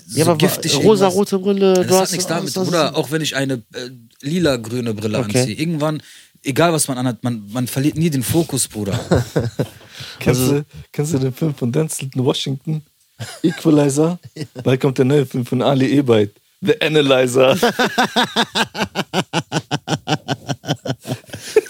so Ja, aber giftig rosa, irgendwas- rote Brille, Das du hat hast nichts damit. Bruder, auch wenn ich eine äh, lila-grüne Brille Okay. anziehe, irgendwann, egal was man anhat, man, man verliert nie den Fokus, Bruder. Kennst, Also- du, kennst du den Film von Denzel in Washington? Equalizer? Bald kommt der neue Film von Ali Ebeit. The Analyzer.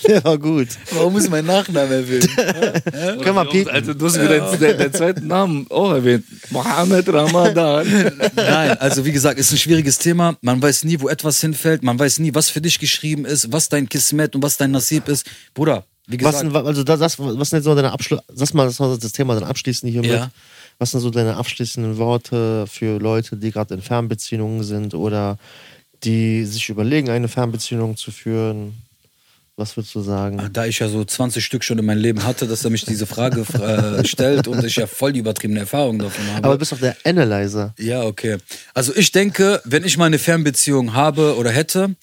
Der war gut. Warum muss mein Nachname erwähnen? Können wir piepen? Also, du hast wieder deinen, deinen, deinen zweiten Namen auch erwähnt. Mohammed Ramadan. Nein, also wie gesagt, ist ein schwieriges Thema. Man weiß nie, wo etwas hinfällt. Man weiß nie, was für dich geschrieben ist, was dein Kismet und was dein Nasib ist. Bruder, wie Was, gesagt, sind- also das, was sind jetzt so deine Abschluss, sag mal, das das Thema dann abschließend hiermit. Ja. Was sind so deine abschließenden Worte für Leute, die gerade in Fernbeziehungen sind oder die sich überlegen, eine Fernbeziehung zu führen? Was würdest du sagen? Da ich ja so 20 Stück schon in meinem Leben hatte, dass er mich diese Frage äh, stellt und ich ja voll die übertriebene Erfahrung davon habe. Aber du bist doch der Analyzer. Ja, okay. Also ich denke, wenn ich mal eine Fernbeziehung habe oder hätte,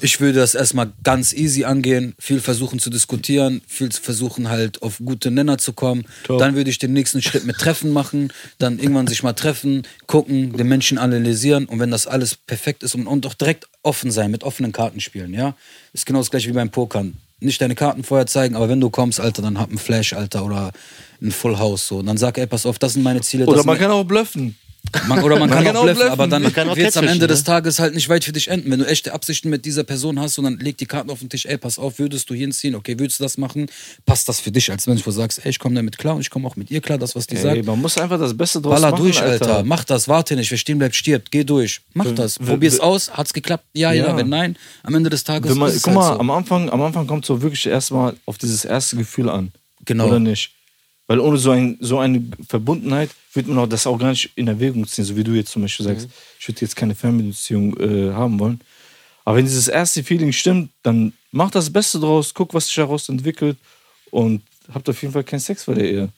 ich würde das erstmal ganz easy angehen, viel versuchen zu diskutieren, viel versuchen halt auf gute Nenner zu kommen. Dann würde ich den nächsten Schritt mit Treffen machen, dann irgendwann sich mal treffen, gucken, den Menschen analysieren und wenn das alles perfekt ist und, und auch direkt offen sein, mit offenen Karten spielen, ja. Ist genau das gleiche wie beim Pokern. Nicht deine Karten vorher zeigen, aber wenn du kommst, Alter, dann hab ein Flash, Alter, oder ein Full House, so. Und dann sag, ey, pass auf, das sind meine Ziele. Oder man kann auch bluffen. Man, oder man, Man kann, kann auch bluffen, bluffen. aber dann wird es am Ende des ne? Tages halt nicht weit für dich enden. Wenn du echte Absichten mit dieser Person hast und dann leg die Karten auf den Tisch, ey, pass auf, würdest du hinziehen, okay, würdest du das machen? Passt das für dich als Mensch, wo du sagst, ey, ich komme damit klar und ich komme auch mit ihr klar, das, was die Ey, sagt. man muss einfach das Beste draus Baller machen, durch, Alter. Mach das, warte nicht. Wer stehen bleibt, stirbt. Geh durch. Mach das. w- Probier's aus. Hat's geklappt? Ja, ja, Ja. Wenn nein, am Ende des Tages Wenn man, guck mal, halt so. am Anfang, am Anfang kommt so wirklich erstmal auf dieses erste Gefühl an. Genau. Oder nicht? Weil ohne so, ein, so eine Verbundenheit wird man auch das auch gar nicht in Erwägung ziehen, so wie du jetzt zum Beispiel sagst, Mhm. ich würde jetzt keine Fernbeziehung äh, haben wollen. Aber wenn dieses erste Feeling stimmt, dann mach das Beste draus, guck, was sich daraus entwickelt und habt auf jeden Fall keinen Sex vor der Ehe.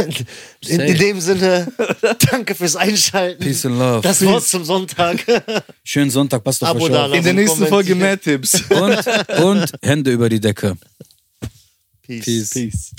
In, in dem Sinne, danke fürs Einschalten. Peace and love. Das Wort zum Sonntag. Schönen Sonntag, passt auf Abo euch da auf. In der nächsten Folge mehr Tipps. Und, und Hände über die Decke. Peace. Peace. Peace.